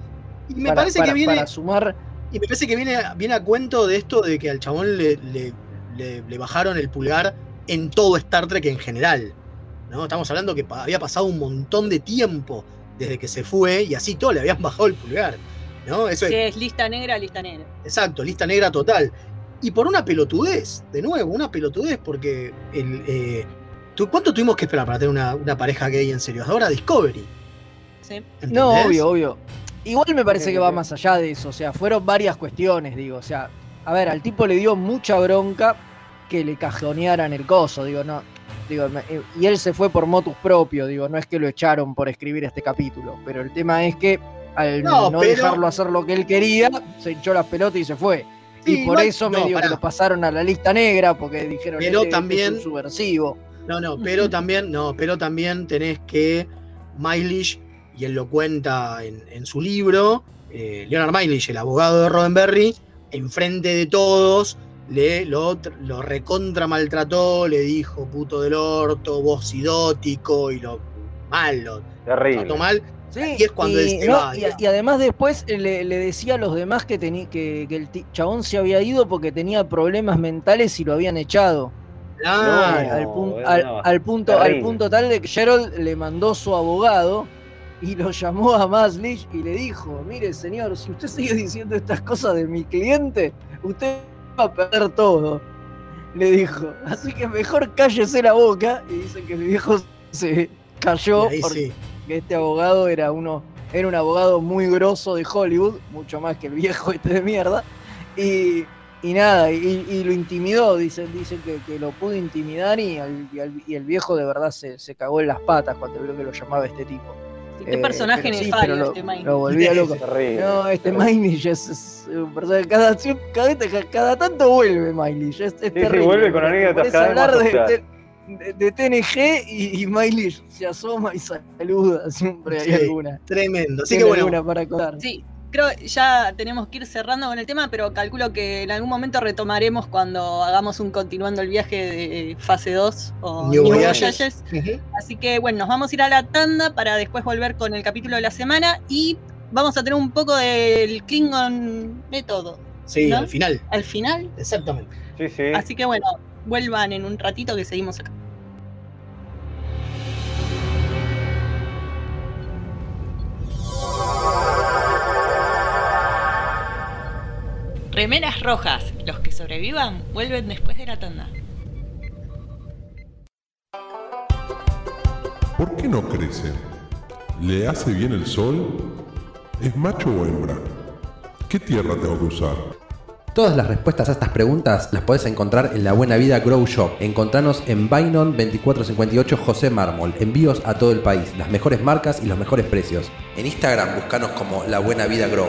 Y me para, parece para- que viene. para sumar. Y me parece que viene, viene a cuento de esto de que al chabón le, le- le- le bajaron el pulgar en todo Star Trek en general. ¿no? Estamos hablando que había pasado un montón de tiempo desde que se fue y así todo le habían bajado el pulgar. ¿no? Eso es, Que es lista negra, lista negra. exacto, lista negra total. Y por una pelotudez, de nuevo, una pelotudez, porque el, eh, ¿tú- ¿cuánto tuvimos que esperar para tener una, una pareja gay en serio? Ahora Discovery. Sí. No, obvio, obvio. Igual me parece que va más allá de eso. O sea, fueron varias cuestiones, digo. O sea, a ver, al tipo le dio mucha bronca que le cajonearan el coso, digo, no. Digo, eh, y él se fue por motus propio, digo, no es que lo echaron por escribir este capítulo, pero el tema es que al No, no, pero- dejarlo hacer lo que él quería, se hinchó las pelotas y se fue. Sí, y por igual- eso no, medio pará. que lo pasaron a la lista negra, porque dijeron Pero "Este- este es un subversivo. No, no, pero también, no, pero también tenés que Miley, y él lo cuenta en, en su libro, eh, Leonard Miley, el abogado de Roddenberry, enfrente de todos, le, lo, lo recontra maltrató, le dijo puto del orto, vos idótico, y lo mal, lo Terrible. trató mal. Sí, y es cuando él y, se no, va. y- digamos. y además después le, le decía a los demás que, teni- que, que el chabón se había ido porque tenía problemas mentales y lo habían echado. Claro. Al, pun- al- punto, al punto tal de que Gerald le mandó su abogado y lo llamó a Maslich y le dijo, mire señor, si usted sigue diciendo estas cosas de mi cliente, usted va a perder todo. Le dijo, así que mejor cállese la boca. Y dicen que mi viejo se cayó porque sí. que este abogado era uno era un abogado muy grosso de Hollywood, mucho más que el viejo este de mierda, y, y nada, y, y lo intimidó, dicen, dicen que, que lo pudo intimidar y, al- y al- y el viejo de verdad se, se cagó en las patas cuando vio que lo llamaba este tipo. Sí, Qué Eh, personaje pero sí, nefario pero lo, este Mike. lo volvía loco. No, este Miley es, un personaje, cada, cada, cada tanto vuelve Miley, es, es terrible, vuelve con anécdotas hablar de, de- de TNG y, y Miley se asoma y saluda, siempre hay Sí, alguna. Tremendo. Así que bueno, para contar. Sí, creo ya tenemos que ir cerrando con el tema, pero calculo que en algún momento retomaremos cuando hagamos un continuando el viaje de fase 2 o New New Voyages. Voyages. Ujú. Así que bueno, nos vamos a ir a la tanda para después volver con el capítulo de la semana y vamos a tener un poco del Klingon método sí, ¿no? al final. al final. Exactamente. Sí, sí. Así que bueno, vuelvan en un ratito que seguimos acá. Remeras rojas. Los que sobrevivan vuelven después de la tanda. ¿Por qué no crece? ¿Le hace bien el sol? ¿Es macho o hembra? ¿Qué tierra tengo que usar? Todas las respuestas a estas preguntas las podés encontrar en La Buena Vida Grow Shop. Encontranos en Bainon 2458 José Mármol. Envíos a todo el país, las mejores marcas y los mejores precios. En Instagram buscanos como La Buena Vida Grow.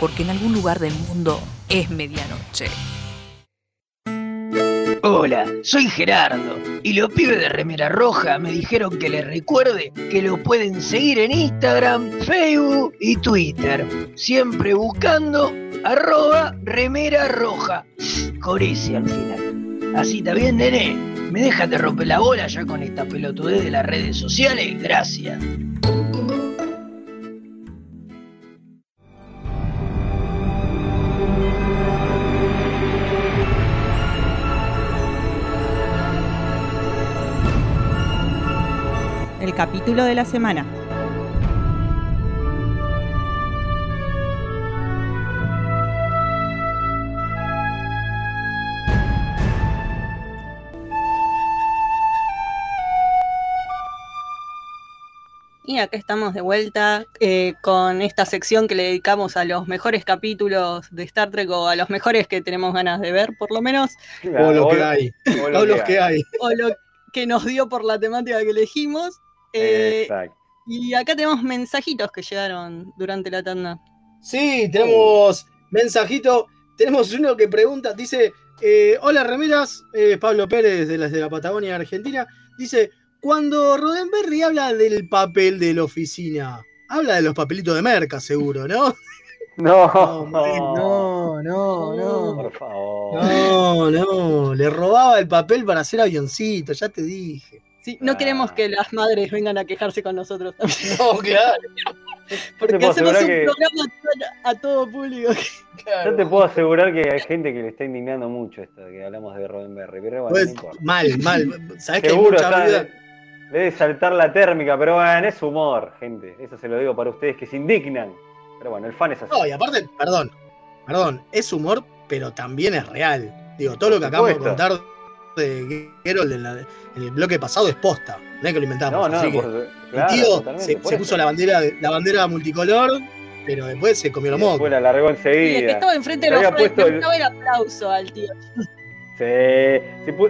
Porque en algún lugar del mundo es medianoche. Hola, soy Gerardo y los pibes de Remera Roja me dijeron que les recuerde que lo pueden seguir en Instagram, Facebook y Twitter, siempre buscando arroba Remera Roja, con al final. Así está bien, nene. ¿Me dejas de romper la bola ya con esta pelotudez de las redes sociales? Gracias. Capítulo de la semana. Y acá estamos de vuelta eh, con esta sección que le dedicamos a los mejores capítulos de Star Trek o a los mejores que tenemos ganas de ver, por lo menos. O lo que hay. Todos los que hay. O lo que nos dio por la temática que elegimos. Eh, Exacto. y acá tenemos mensajitos que llegaron durante la tanda. Sí, tenemos mensajito. Tenemos uno que pregunta, dice, eh, hola remeras, eh, Pablo Pérez de, las de la Patagonia Argentina. Dice, cuando Roddenberry habla del papel de la oficina, habla de los papelitos de merca, seguro, ¿no? No, No, no, no. por favor. No, no, le robaba el papel para hacer avioncito, ya te dije. Sí, no queremos que las madres vengan a quejarse con nosotros también. No, claro. Porque hacemos un que- programa a, todo público. Yo te puedo asegurar que hay gente que le está indignando mucho esto de que hablamos de Roddenberry, pero bueno, Pues, no mal, mal. Sabés que hay Seguro mucha está- vida. debe saltar la térmica, pero bueno, es humor, gente. Eso se lo digo para ustedes que se indignan. Pero bueno, el fan es así. No, y aparte, perdón, perdón, es humor, pero también es real. Digo, todo lo que acabamos de contar de Geralt en, la- en el bloque pasado es posta. No es que lo inventamos. No, no, así que por- claro, el tío se, puso la bandera, la bandera multicolor, pero después se comió los mocos. Después la largó Y el que enseguida. estaba enfrente de los puesto el- el aplauso al tío. Se,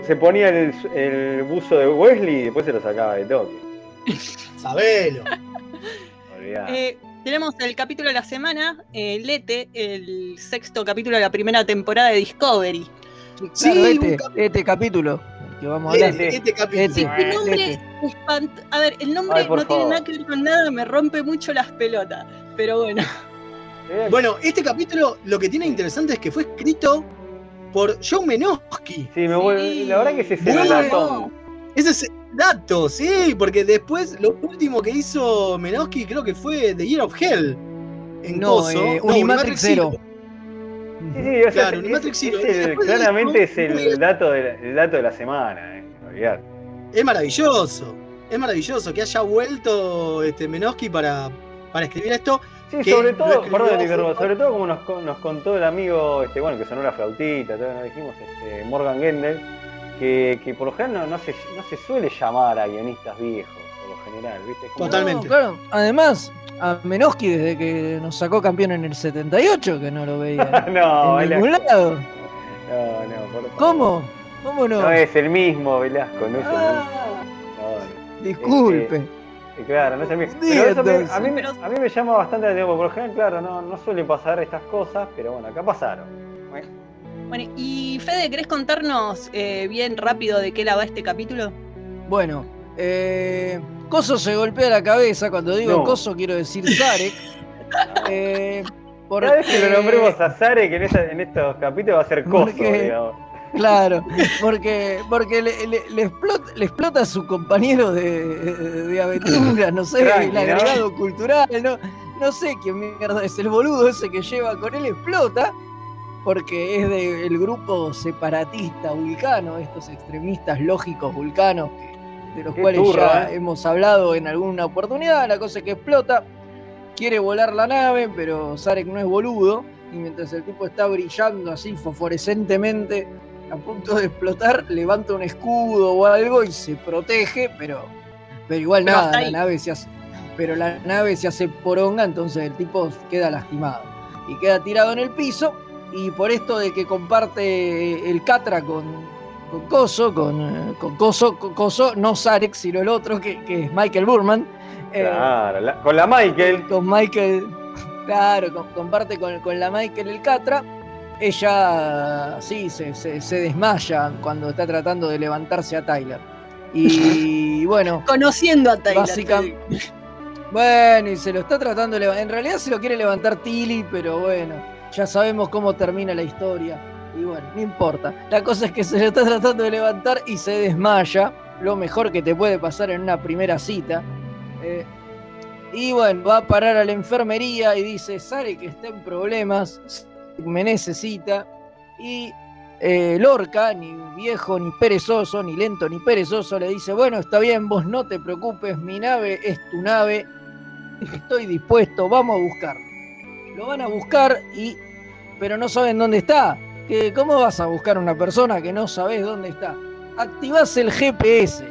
se, ponía el, el buzo de Wesley y después se lo sacaba de toque. Sabelo. Eh, tenemos el capítulo de la semana, eh, Lete, el sexto capítulo de la primera temporada de Discovery. Claro, este, este capítulo el que vamos a hablar. Este, este capítulo. Este, ¿Qué nombre este. espant- A ver, el nombre Ay, no tiene nada que ver con nada, me rompe mucho las pelotas. Pero bueno. Eh, Bueno, este capítulo lo que tiene interesante es que fue escrito por John Menosky. Sí, me vuelve- la verdad que ese es el Bueno. ratón. Ese es el dato, sí, porque después lo último que hizo Menosky creo que fue The Year of Hell. En No, Coso. eh, No, Unimatrix Zero. Sí, sí, o Claro, Zero. es el- claramente es el dato, de la, el dato de la semana, eh. Es maravilloso. Es maravilloso que haya vuelto este Menosky para, para escribir esto. Sí, que sobre todo, perdón, sobre todo como nos, con- nos contó el amigo, este, bueno, que sonó la flautita, todavía no dijimos, este, Morgan Gendel, que, que por lo general no, no se, no se suele llamar a guionistas viejos, por lo general, ¿viste? Como- Totalmente. No, claro, además, a Menoski desde que nos sacó campeón en el 78, que no lo veía no, en ningún lado. No, no, por favor. ¿Cómo? ¿Cómo no? No es el mismo Velasco, no es el mismo. Ah, No, no. disculpe. Eh, Claro, no es el mismo. Pero eso me- a, mí, me- a mí me llama bastante la atención, porque por lo general, claro, no, no suele pasar estas cosas, pero bueno, acá pasaron. Bueno, Bueno, y Fede, ¿querés contarnos eh, bien rápido de qué la va este capítulo? Bueno, eh, Coso se golpea la cabeza. Cuando digo No. Coso, quiero decir Zarek. Eh, Cada vez que lo porque- nombremos a Zare, que en, esta- en estos capítulos va a ser coso, Porque- digamos. Claro, porque, porque le, le- le explota, le explota a su compañero de, de aventura, no sé, Tranqui, el ¿no? agregado cultural, no, no sé qué mierda es el boludo ese que lleva con él, explota. porque es del grupo separatista vulcano, estos extremistas lógicos vulcanos que- de los Qué cuales turra, ya eh. hemos hablado en alguna oportunidad. La cosa es que explota, quiere volar la nave, pero Sarek no es boludo. Y mientras el tipo está brillando así fosforescentemente, a punto de explotar, levanta un escudo o algo y se protege, pero, pero igual Pero nada, la nave se hace, pero la nave se hace poronga, entonces el tipo queda lastimado y queda tirado en el piso. Y por esto de que comparte el Catra con, con Coso, con, eh, con Coso, con Coso, no Sarek, sino el otro que, que es Michael Burman. eh, Claro, la- con la Michael. con Michael, claro, con- comparte con, con la Michael el Catra. Ella, sí, se, se- se desmaya cuando está tratando de levantarse a Tyler. Y bueno, Conociendo a Tyler. básicamente. Bueno, y se lo está tratando de levantar. En realidad se lo quiere levantar Tilly, pero bueno, ya sabemos cómo termina la historia. Y bueno, no importa. La cosa es que se lo está tratando de levantar y se desmaya. Lo mejor que te puede pasar en una primera cita. Eh, y bueno, va a parar a la enfermería y dice, Sare que está en problemas, me necesita. Y eh, Lorca, ni viejo, ni perezoso, ni lento, ni perezoso, le dice, bueno, está bien, vos no te preocupes, mi nave es tu nave, estoy dispuesto, vamos a buscarlo. Lo van a buscar y... pero no saben dónde está. ¿Qué- ¿Cómo vas a buscar a una persona que no sabes dónde está? Activás el GPS.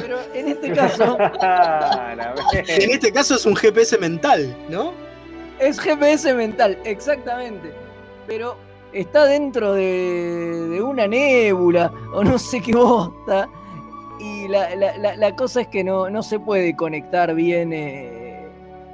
Pero en este caso... En este caso es un GPS mental, ¿no? Es GPS mental, exactamente. Pero está dentro de, de una nébula o no sé qué bosta. Y la, la- la- la cosa es que no, no se puede conectar bien eh,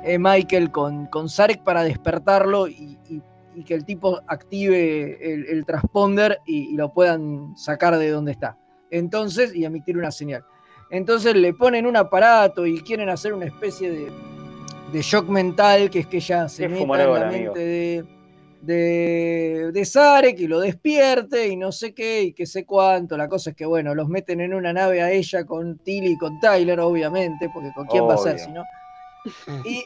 eh, Michael con, con Sarek para despertarlo y, y- y que el tipo active el, el transponder y, y lo puedan sacar de donde está. Entonces, y emitir una señal. Entonces le ponen un aparato y quieren hacer una especie de, de shock mental, que es que ella se meta en la amigo. mente de, de, de Sarek y lo despierte y no sé qué y que sé cuánto. La cosa es que, bueno, los meten en una nave a ella con Tilly y con Tyler, obviamente, porque con quién va a ser si no. Y,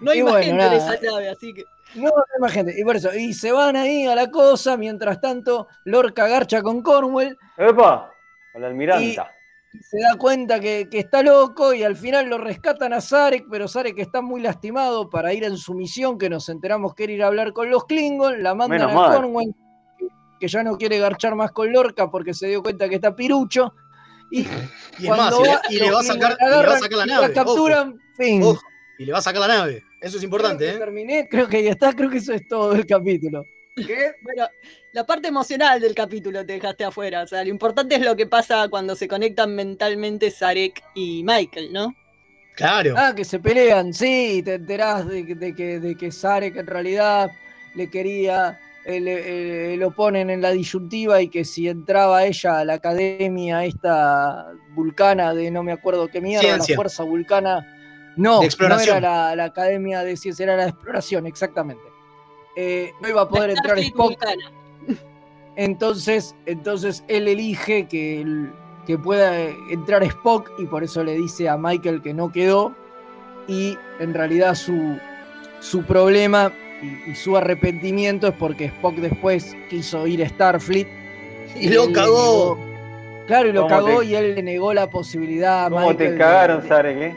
No hay y más bueno, gente en nada. esa nave, así que. No, no hay más gente. Y por eso, y se van ahí a la cosa, mientras tanto, Lorca garcha con Cornwell ¡Epa! Con la almiranta. y se da cuenta que, que está loco y al final lo rescatan a Sarek, pero Sarek está muy lastimado para ir en su misión, que nos enteramos que era ir a hablar con los Klingon, la mandan Menos a. Cornwell, que ya no quiere garchar más con Lorca porque se dio cuenta que está pirucho. Y, Y es más, y le, y le va a sacar, y le va a sacar la nave. capturan, ojo, fin. ojo, y le va a sacar la nave. Eso es importante, Creo ¿eh? terminé, creo que ya está, creo que eso es todo el capítulo. Bueno, la parte emocional del capítulo te dejaste afuera. O sea, lo importante es lo que pasa cuando se conectan mentalmente Sarek y Michael, ¿no? Claro. Ah, que se pelean, sí, y te enterás de, que- de que, de que Sarek en realidad le quería, eh, le- eh, lo ponen en la disyuntiva y que si entraba ella a la academia esta vulcana de no me acuerdo qué mierda, Ciencia. la fuerza vulcana, no, De exploración. no era la, la academia de ciencia, era la de exploración, exactamente. Eh, no iba a poder La entrar Spock. vulcana. Entonces, entonces él elige que, el- que pueda entrar Spock y por eso le dice a Michael que no quedó. Y en realidad su, su problema y, y su arrepentimiento es porque Spock después quiso ir a Starfleet. Y lo cagó. negó- claro, y lo ¿Cómo cagó te- y él le negó la posibilidad a ¿Cómo Michael te cagaron, de- Sarek, eh?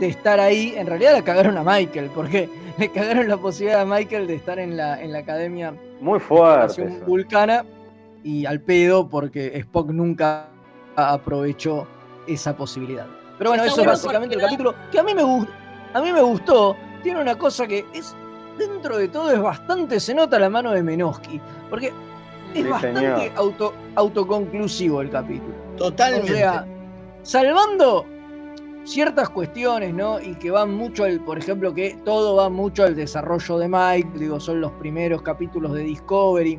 De estar ahí. En realidad la cagaron a Michael, porque le cagaron la posibilidad a Michael de estar en la, en la academia Muy fuerte. Eso. Vulcana y al pedo porque Spock nunca aprovechó esa posibilidad. Pero bueno, Está eso es básicamente el capítulo que a mí me gustó. A mí me gustó. Tiene una cosa que es dentro de todo es bastante se nota la mano de Menoski, porque es Sí, bastante auto, autoconclusivo el capítulo. Totalmente. O sea, salvando ciertas cuestiones, ¿no? Y que van mucho al, por ejemplo, que todo va mucho al desarrollo de Mike, digo, son los primeros capítulos de Discovery,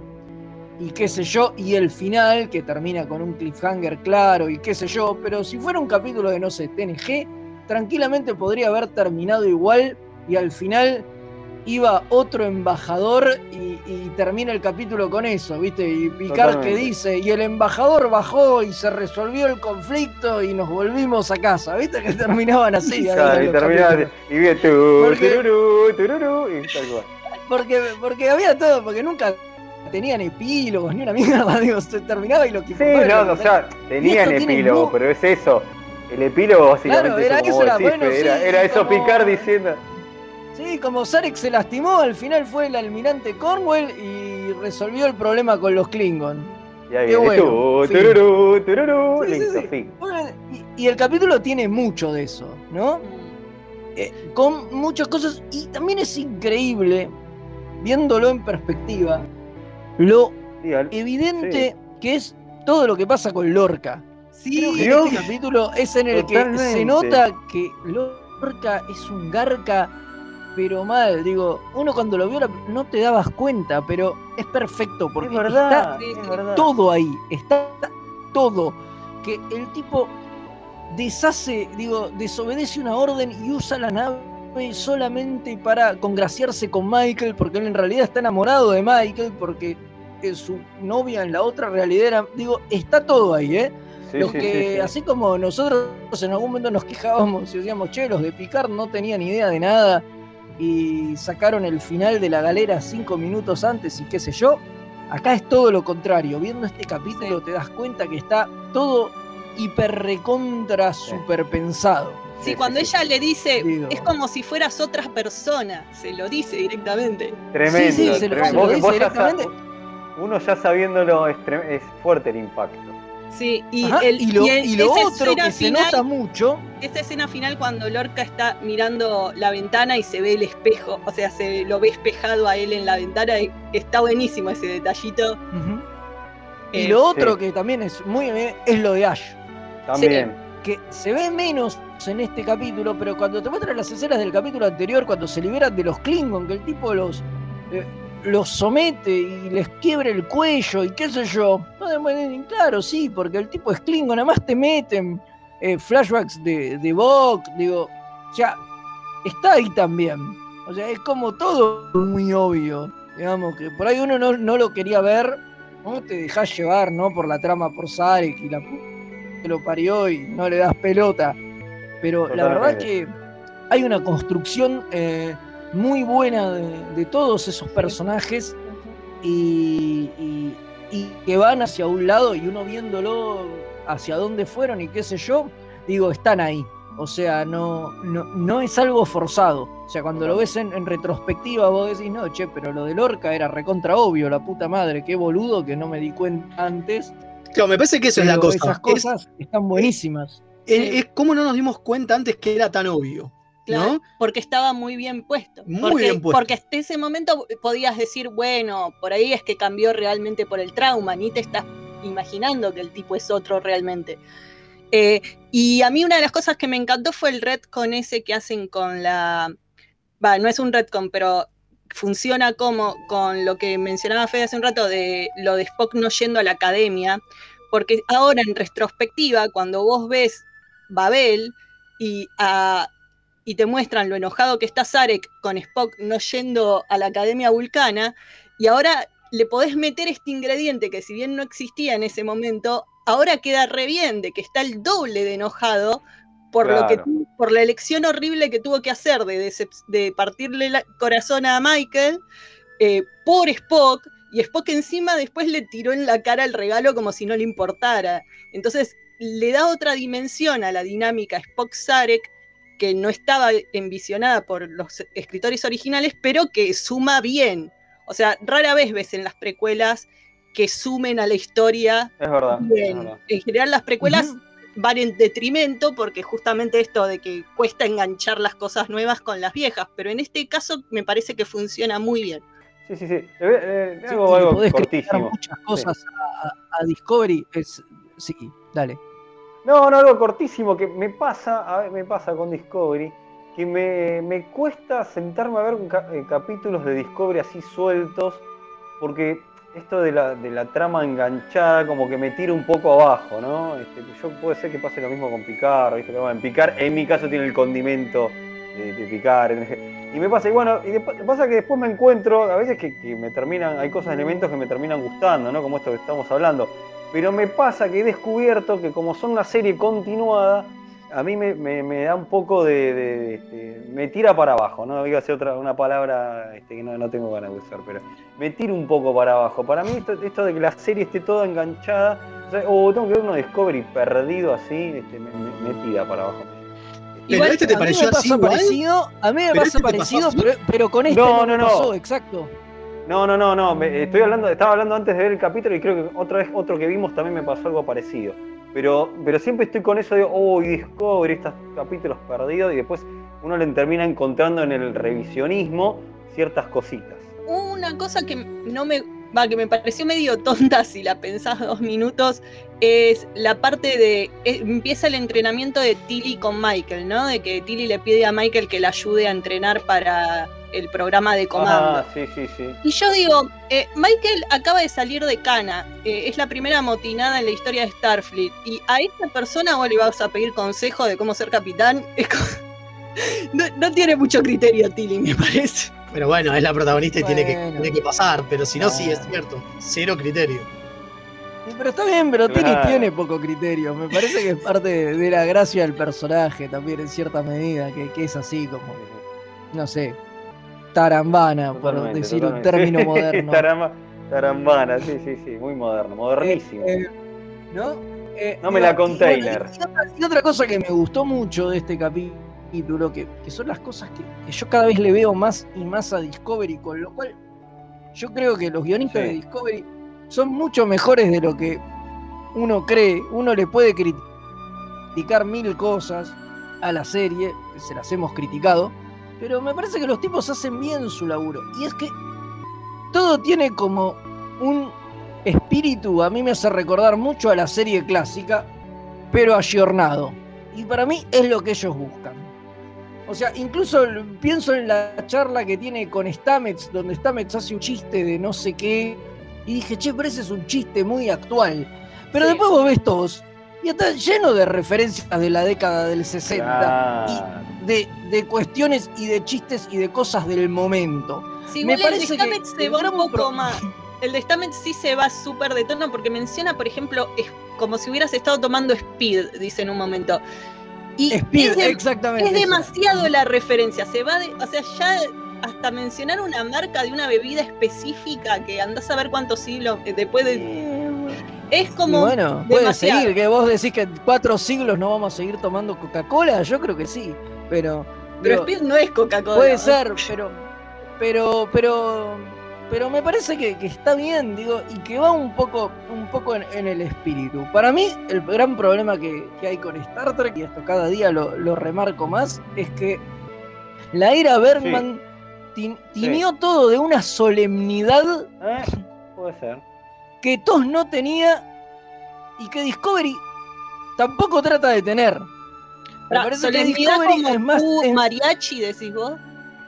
y qué sé yo, y el final, que termina con un cliffhanger claro, y qué sé yo, pero si fuera un capítulo de, no sé, TNG, tranquilamente podría haber terminado igual, y al final iba otro embajador y, y termina el capítulo con eso, ¿viste? Y Picard que dice, y el embajador bajó y se resolvió el conflicto y nos volvimos a casa, ¿viste? Que terminaban así. Claro, y los terminaba capítulos. y tu, Porque- tururú, tururú, y tal cual. Porque, porque había todo, porque nunca tenían epílogos, ni una mierda, digo, se terminaba y lo que Sí, no, o sea, tenían esto tiene epílogo, mu- pero es eso. El epílogo básicamente Claro, era como eso, era, decís, bueno, Fede, era, sí, era eso como- Picard diciendo. Sí, como Sarek se lastimó, al final fue el almirante Cornwell y resolvió el problema con los Klingon. Y ahí Qué viene bueno, tú, fin. tururú, tururú, Sí, sí, listo, sí. fin. Bueno, y, y el capítulo tiene mucho de eso, ¿no? Eh, con muchas cosas. Y también es increíble, viéndolo en perspectiva, lo evidente que es todo lo que pasa con Lorca. Creo que Dios. este capítulo es en el que se nota que Lorca es un garca, pero mal. Digo, uno cuando lo vio no te dabas cuenta, pero es perfecto porque verdad, está es verdad. todo ahí, está todo. Que el tipo deshace, digo, desobedece una orden y usa la nave solamente para congraciarse con Michael, porque él en realidad está enamorado de Michael, porque eh, su novia en la otra realidad era, digo, está todo ahí, ¿eh? Sí, los sí, que, sí, sí. así como nosotros en algún momento nos quejábamos y decíamos, che, los de Picard no tenían idea de nada y sacaron el final de la galera cinco minutos antes y qué sé yo, acá es todo lo contrario. Viendo este capítulo te das cuenta que está todo hiper recontra super pensado. Sí, cuando ella le dice, Digo. es como si fueras otra persona, se lo dice directamente. Tremendo, Sí, sí, se lo- se dice directamente. uno ya sabiéndolo es, es fuerte el impacto. Sí, y, Ajá, el, y lo, el- y lo esa otro escena que se final- nota mucho, Esa escena final cuando Lorca está mirando la ventana y se ve el espejo, o sea, se lo ve espejado a él en la ventana, y está buenísimo ese detallito. y Eh, lo otro sí. que también es muy bien es lo de Ash. También. que se ve menos en este capítulo, pero cuando te muestran las escenas del capítulo anterior, cuando se liberan de los Klingon, que el tipo los, eh, los somete y les quiebre el cuello y qué sé yo. No, de- bueno, claro, sí, porque el tipo es Klingon, además te meten eh, flashbacks de, de Bok, digo, ya, está ahí también. O sea, es como todo muy obvio. Digamos que por ahí uno no, no lo quería ver, no te dejás llevar, ¿no? Por la trama por Sarek y la que lo parió y no le das pelota. Pero la verdad que hay una construcción eh, muy buena de, de todos esos personajes y, y- y que van hacia un lado y uno viéndolo hacia dónde fueron y qué sé yo, digo, están ahí. O sea, no, no, no es algo forzado. O sea, cuando lo ves en, en retrospectiva, vos decís, no, che, pero lo de Lorca era recontra obvio, la puta madre, qué boludo que no me di cuenta antes. Claro, me parece que eso es la cosa. Esas Es- cosas están buenísimas. Es, es cómo no nos dimos cuenta antes que era tan obvio. Claro, ¿no? porque estaba muy bien puesto. Muy porque, bien puesto. Porque hasta ese momento podías decir, bueno, por ahí es que cambió realmente por el trauma, ni te estás imaginando que el tipo es otro realmente. Eh, y a mí una de las cosas que me encantó fue el retcon ese que hacen con la... Va, no es un retcon, pero funciona como con lo que mencionaba Fede hace un rato de lo de Spock no yendo a la academia, porque ahora en retrospectiva, cuando vos ves Babel y, a- y te muestran lo enojado que está Sarek con Spock no yendo a la Academia Vulcana, y ahora le podés meter este ingrediente que si bien no existía en ese momento, ahora queda re bien, de que está el doble de enojado por, lo que, por la elección horrible que tuvo que hacer de, de partirle el corazón a Michael eh, por Spock, y Spock encima después le tiró en la cara el regalo como si no le importara. Entonces le da otra dimensión a la dinámica Spock-Sarek que no estaba envisionada por los escritores originales, pero que suma bien. O sea, rara vez ves en las precuelas que sumen a la historia Es verdad. es bien. verdad. En general las precuelas van en detrimento porque justamente esto de que cuesta enganchar las cosas nuevas con las viejas, pero en este caso me parece que funciona muy bien. Sí, sí, sí. Eh, eh, Sí, algo y le algo podés crear cortísimo. muchas cosas a, a Discovery. Es, sí, dale. No, no, algo cortísimo que me pasa, a ver, me pasa con Discovery, que me, me cuesta sentarme a ver eh, capítulos de Discovery así sueltos, porque esto de la, de la trama enganchada como que me tira un poco abajo, ¿no? Este, yo puede ser que pase lo mismo con Picard, ¿viste? Pero bueno, en Picard, en mi caso, tiene el condimento de, de Picard. Y me pasa, y bueno, y pasa que después me encuentro, a veces que, que me terminan, hay cosas, elementos que me terminan gustando, ¿no? Como esto que estamos hablando. Pero me pasa que he descubierto que como son una serie continuada, a mí me, me- me da un poco de, de- de- este, me tira para abajo, no iba a ser otra una palabra este, que no, no tengo ganas de usar, pero me tira un poco para abajo. Para mí esto, esto de que la serie esté toda enganchada, o, sea, o tengo que ver uno Discovery perdido así, este, me, me- me tira para abajo. Pero este te a mí pareció me así pasa igual? parecido, a mí me este te pasó parecido, pero, pero con este No, no, no. pasó, exacto. No, no, no, no. me- estoy hablando, estaba hablando antes de ver el capítulo y creo que otra vez otro que vimos también me pasó algo parecido. Pero, pero siempre estoy con eso de, oh, Discovery, estos capítulos perdidos, y después uno le termina encontrando en el revisionismo ciertas cositas. Una cosa que no me va, que me pareció medio tonta si la pensás dos minutos, es la parte de. eh, empieza el entrenamiento de Tilly con Michael, ¿no? De que Tilly le pide a Michael que la ayude a entrenar para el programa de comando. Ah, sí, sí, sí. Y yo digo, eh, Michael acaba de salir de Cana, eh, es la primera motinada en la historia de Starfleet, y a esta persona vos le vas a pedir consejo de cómo ser capitán. Es como- no, no tiene mucho criterio, Tilly, me parece. Pero bueno, es la protagonista y tiene, que, tiene que pasar. Pero si no, sí es cierto. Cero criterio. Pero está bien, pero Tilly tiene poco criterio. Me parece que es parte de, de la gracia del personaje también, en cierta medida, que, que es así como, no sé, tarambana, por Totalmente, decir un término moderno. taramba- tarambana, sí, sí, sí, muy moderno, modernísimo. Eh, ¿No? Eh, no me la container. Y, otra, y otra cosa que me gustó mucho de este capítulo, que, que son las cosas que, que yo cada vez le veo más y más a Discovery, con lo cual yo creo que los guionistas Sí. de Discovery son mucho mejores de lo que uno cree. Uno le puede cri- criticar mil cosas a la serie, se las hemos criticado, pero me parece que los tipos hacen bien su laburo. Y es que todo tiene como un espíritu, a mí me hace recordar mucho a la serie clásica, pero ayornado. Y para mí es lo que ellos buscan. O sea, incluso pienso en la charla que tiene con Stamets, donde Stamets hace un chiste de no sé qué, y dije, che, pero ese es un chiste muy actual. Pero después vos ves todos, y está lleno de referencias de la década del 60, Claro. De, de cuestiones y de chistes y de cosas del momento. Sí, Me el parece que Stamets se el va un poco pro- más. El de Stamets sí se va súper de tono porque menciona, por ejemplo, es como si hubieras estado tomando Speed, dice en un momento. Y Speed, es de- exactamente Es eso. demasiado la referencia. Se va de. O sea, ya hasta mencionar una marca de una bebida específica que andás a ver cuántos siglos eh, después de. Es Y como. bueno, puede demasiado. seguir, que vos decís que en cuatro siglos no vamos a seguir tomando Coca-Cola, yo creo que sí, pero... Pero Speed no es Coca-Cola. Puede ser, pero, pero, pero, pero me parece que, que está bien, digo, y que va un poco, un poco en, en el espíritu. Para mí, el gran problema que, que hay con Star Trek, y esto cada día lo, lo remarco más, es que la era Bergman ti- tiñó todo de una solemnidad Eh, puede ser. que TOS no tenía y que Discovery tampoco trata de tener. Que solemnidad como es más. es- mariachi, decís vos.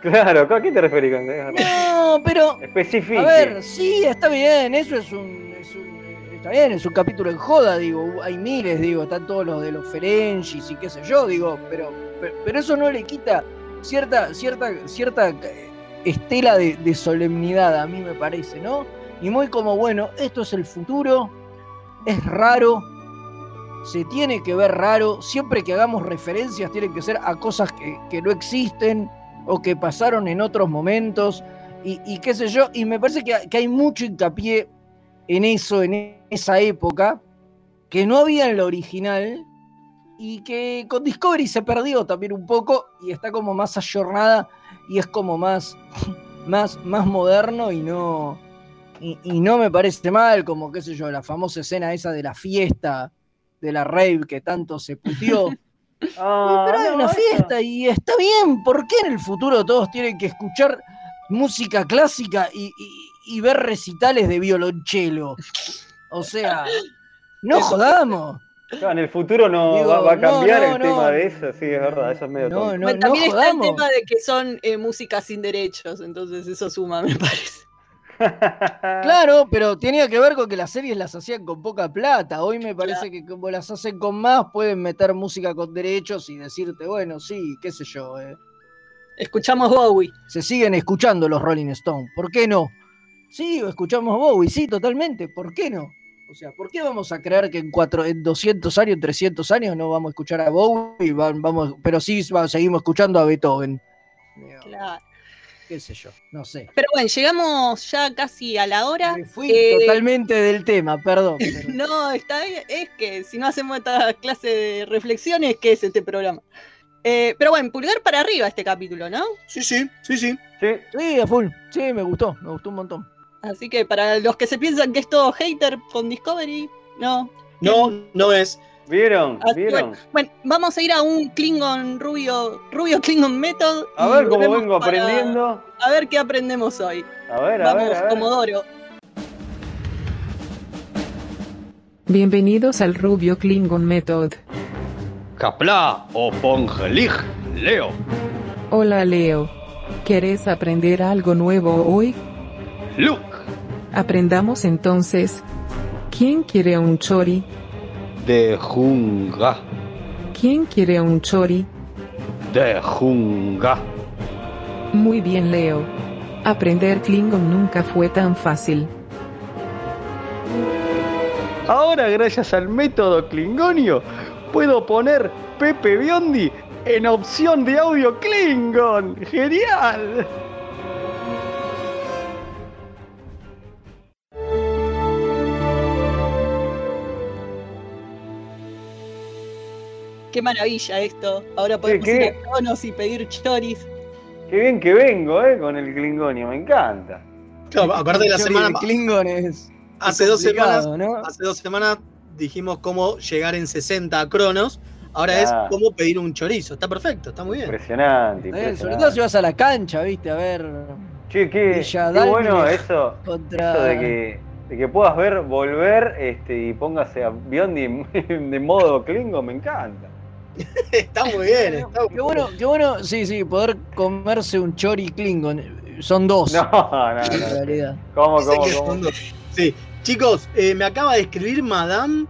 Claro, ¿a qué te referís con eso? No, pero. Especifique. A ver, sí, está bien, eso es un, es un- Está bien, es un capítulo en joda, digo, hay miles, digo, están todos los de los Ferengis y qué sé yo, digo, pero, pero, pero eso no le quita cierta, cierta, cierta eh, estela de, de solemnidad, a mí me parece, ¿no? Y muy como, bueno, esto es el futuro, es raro, se tiene que ver raro, siempre que hagamos referencias tienen que ser a cosas que, que no existen o que pasaron en otros momentos y, qué sé yo, y me parece que, que hay mucho hincapié en eso, en esa época, que no había en la original y que con Discovery se perdió también un poco y está como más ayornada y es como más, más, más moderno y no, y, y no me parece mal, como qué sé yo, la famosa escena esa de la fiesta, de la rave que tanto se puteó. Ah, pero hay no, una fiesta y está bien. ¿Por qué en el futuro todos tienen que escuchar música clásica y, y- y ver recitales de violonchelo? O sea, no jodamos. En el futuro no Digo, va, va a cambiar no, el tema no. de eso, sí, es verdad, eso es medio tonto. Bueno, también está jodamos. el tema de que son eh, música sin derechos, entonces eso suma, me parece. Claro, pero tenía que ver con que las series las hacían con poca plata. Hoy me parece que como las hacen con más, pueden meter música con derechos y decirte, bueno, sí, qué sé yo. eh, Escuchamos Bowie. se siguen escuchando los Rolling Stones. ¿Por qué no? Sí, escuchamos Bowie, sí, totalmente. ¿Por qué no? O sea, ¿por qué vamos a creer que en, cuatro, en 200 años, en 300 años no vamos a escuchar a Bowie? Vamos, pero sí va- seguimos escuchando a Beethoven. Claro. Qué sé yo, no sé. Pero bueno, llegamos ya casi a la hora. Fui Eh, totalmente del tema, perdón. pero- No, está bien, es que si no hacemos esta clase de reflexiones, ¿qué es este programa? Eh, pero bueno, pulgar para arriba este capítulo, ¿no? Sí, sí, sí, sí. Sí. Sí, a full. Sí, me gustó, me gustó un montón. Así que para los que se piensan que es todo hater con Discovery, no. No, no es. ¿Vieron? Así que ¿Vieron? bueno, bueno, vamos a ir a un Klingon rubio, rubio Klingon Method. A ver cómo vengo para- aprendiendo. A ver qué aprendemos hoy. A ver, a Vamos, ver. Comodoro. Bienvenidos al Rubio Klingon Method. Kapla o Pongelig, Leo. Hola Leo. ¿Quieres aprender algo nuevo hoy? Luke. Aprendamos entonces. ¿Quién quiere un chori? De Junga. ¿Quién quiere un chori? De Junga. Muy bien Leo. Aprender Klingon nunca fue tan fácil. Ahora, gracias al método Klingonio, puedo poner Pepe Biondi en opción de audio Klingon. ¡Genial! Qué maravilla esto. Ahora podemos ¿Qué? ir a Cronos y pedir choris. Qué bien que vengo, ¿eh? Con el Klingonio, me encanta. Claro, aparte de la semana. de Klingon es. Hace dos semanas, ¿no? hace dos semanas dijimos cómo llegar en 60 a Cronos. Ahora Ah. es cómo pedir un chorizo. Está perfecto, está muy bien. Impresionante, bien, sobre impresionante. todo si vas a la cancha, viste, a ver. Che, qué, qué bueno eso, contra- eso de que, de que puedas ver, volver este, y póngase a Biondi de modo Klingon, me encanta. está muy bien. Está Qué bueno, qué bueno, sí, sí, poder comerse un chori Klingon. Son dos. No, no, en no. realidad. ¿Cómo, cómo, que cómo? son dos. Sí, chicos, eh, me acaba de escribir Madame,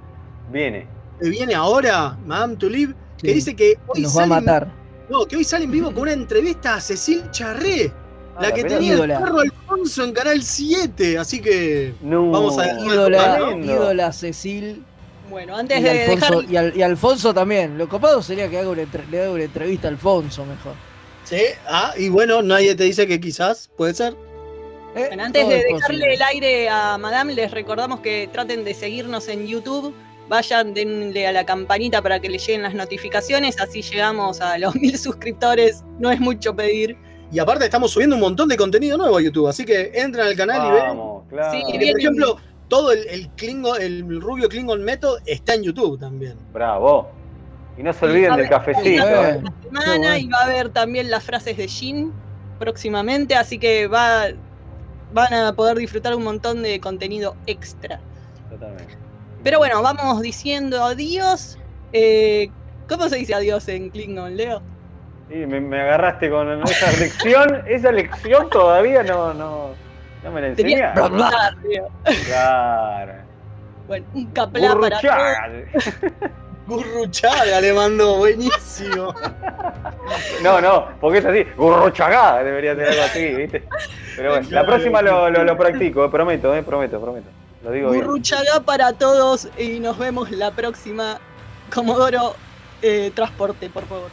Viene. que viene ahora, Madame Tulip, que Sí. dice que hoy Nos va a en- matar. No, que hoy sale en vivo con una entrevista a Cecil Charré, Ah, la que tenía Ídola. el perro Alfonso en Canal 7. Así que No. vamos a Ídola, ídola Cecil. Bueno, antes Y de Alfonso, dejar. y, Al- y Alfonso también. Lo copado sería que haga una entre- le haga una entrevista a Alfonso mejor. Sí, ah, y bueno, nadie te dice que quizás puede ser. Eh, Bueno, antes de dejarle posible. el aire a Madame, les recordamos que traten de seguirnos en YouTube. Vayan, denle a la campanita para que les lleguen las notificaciones. Así llegamos a los mil suscriptores. No es mucho pedir. Y aparte estamos subiendo un montón de contenido nuevo a YouTube, así que entren al canal y ven. Vamos, claro. Sí, Y, bien. por ejemplo, todo el, el Klingon, el rubio Klingon Method está en YouTube también. Bravo. Y no se olviden del ver, cafecito. eh. ¿eh? semana bueno. y va a haber también las frases de Jin próximamente, así que va, van a poder disfrutar un montón de contenido extra. Totalmente. Pero bueno, vamos diciendo adiós. Eh, ¿Cómo se dice adiós en Klingon, Leo? Sí, me, me agarraste con esa lección. Esa lección todavía no, no, no me la Leo. Claro. Bueno, un caplá para. Gurruchaga le mandó, buenísimo. No, no, porque es así. Gurruchagá debería ser algo así, ¿viste? Pero bueno, la próxima lo, lo, lo practico, eh, prometo, eh, prometo, prometo. Lo digo bien. Burruchaga para todos y nos vemos la próxima. Comodoro, eh, transporte, por favor.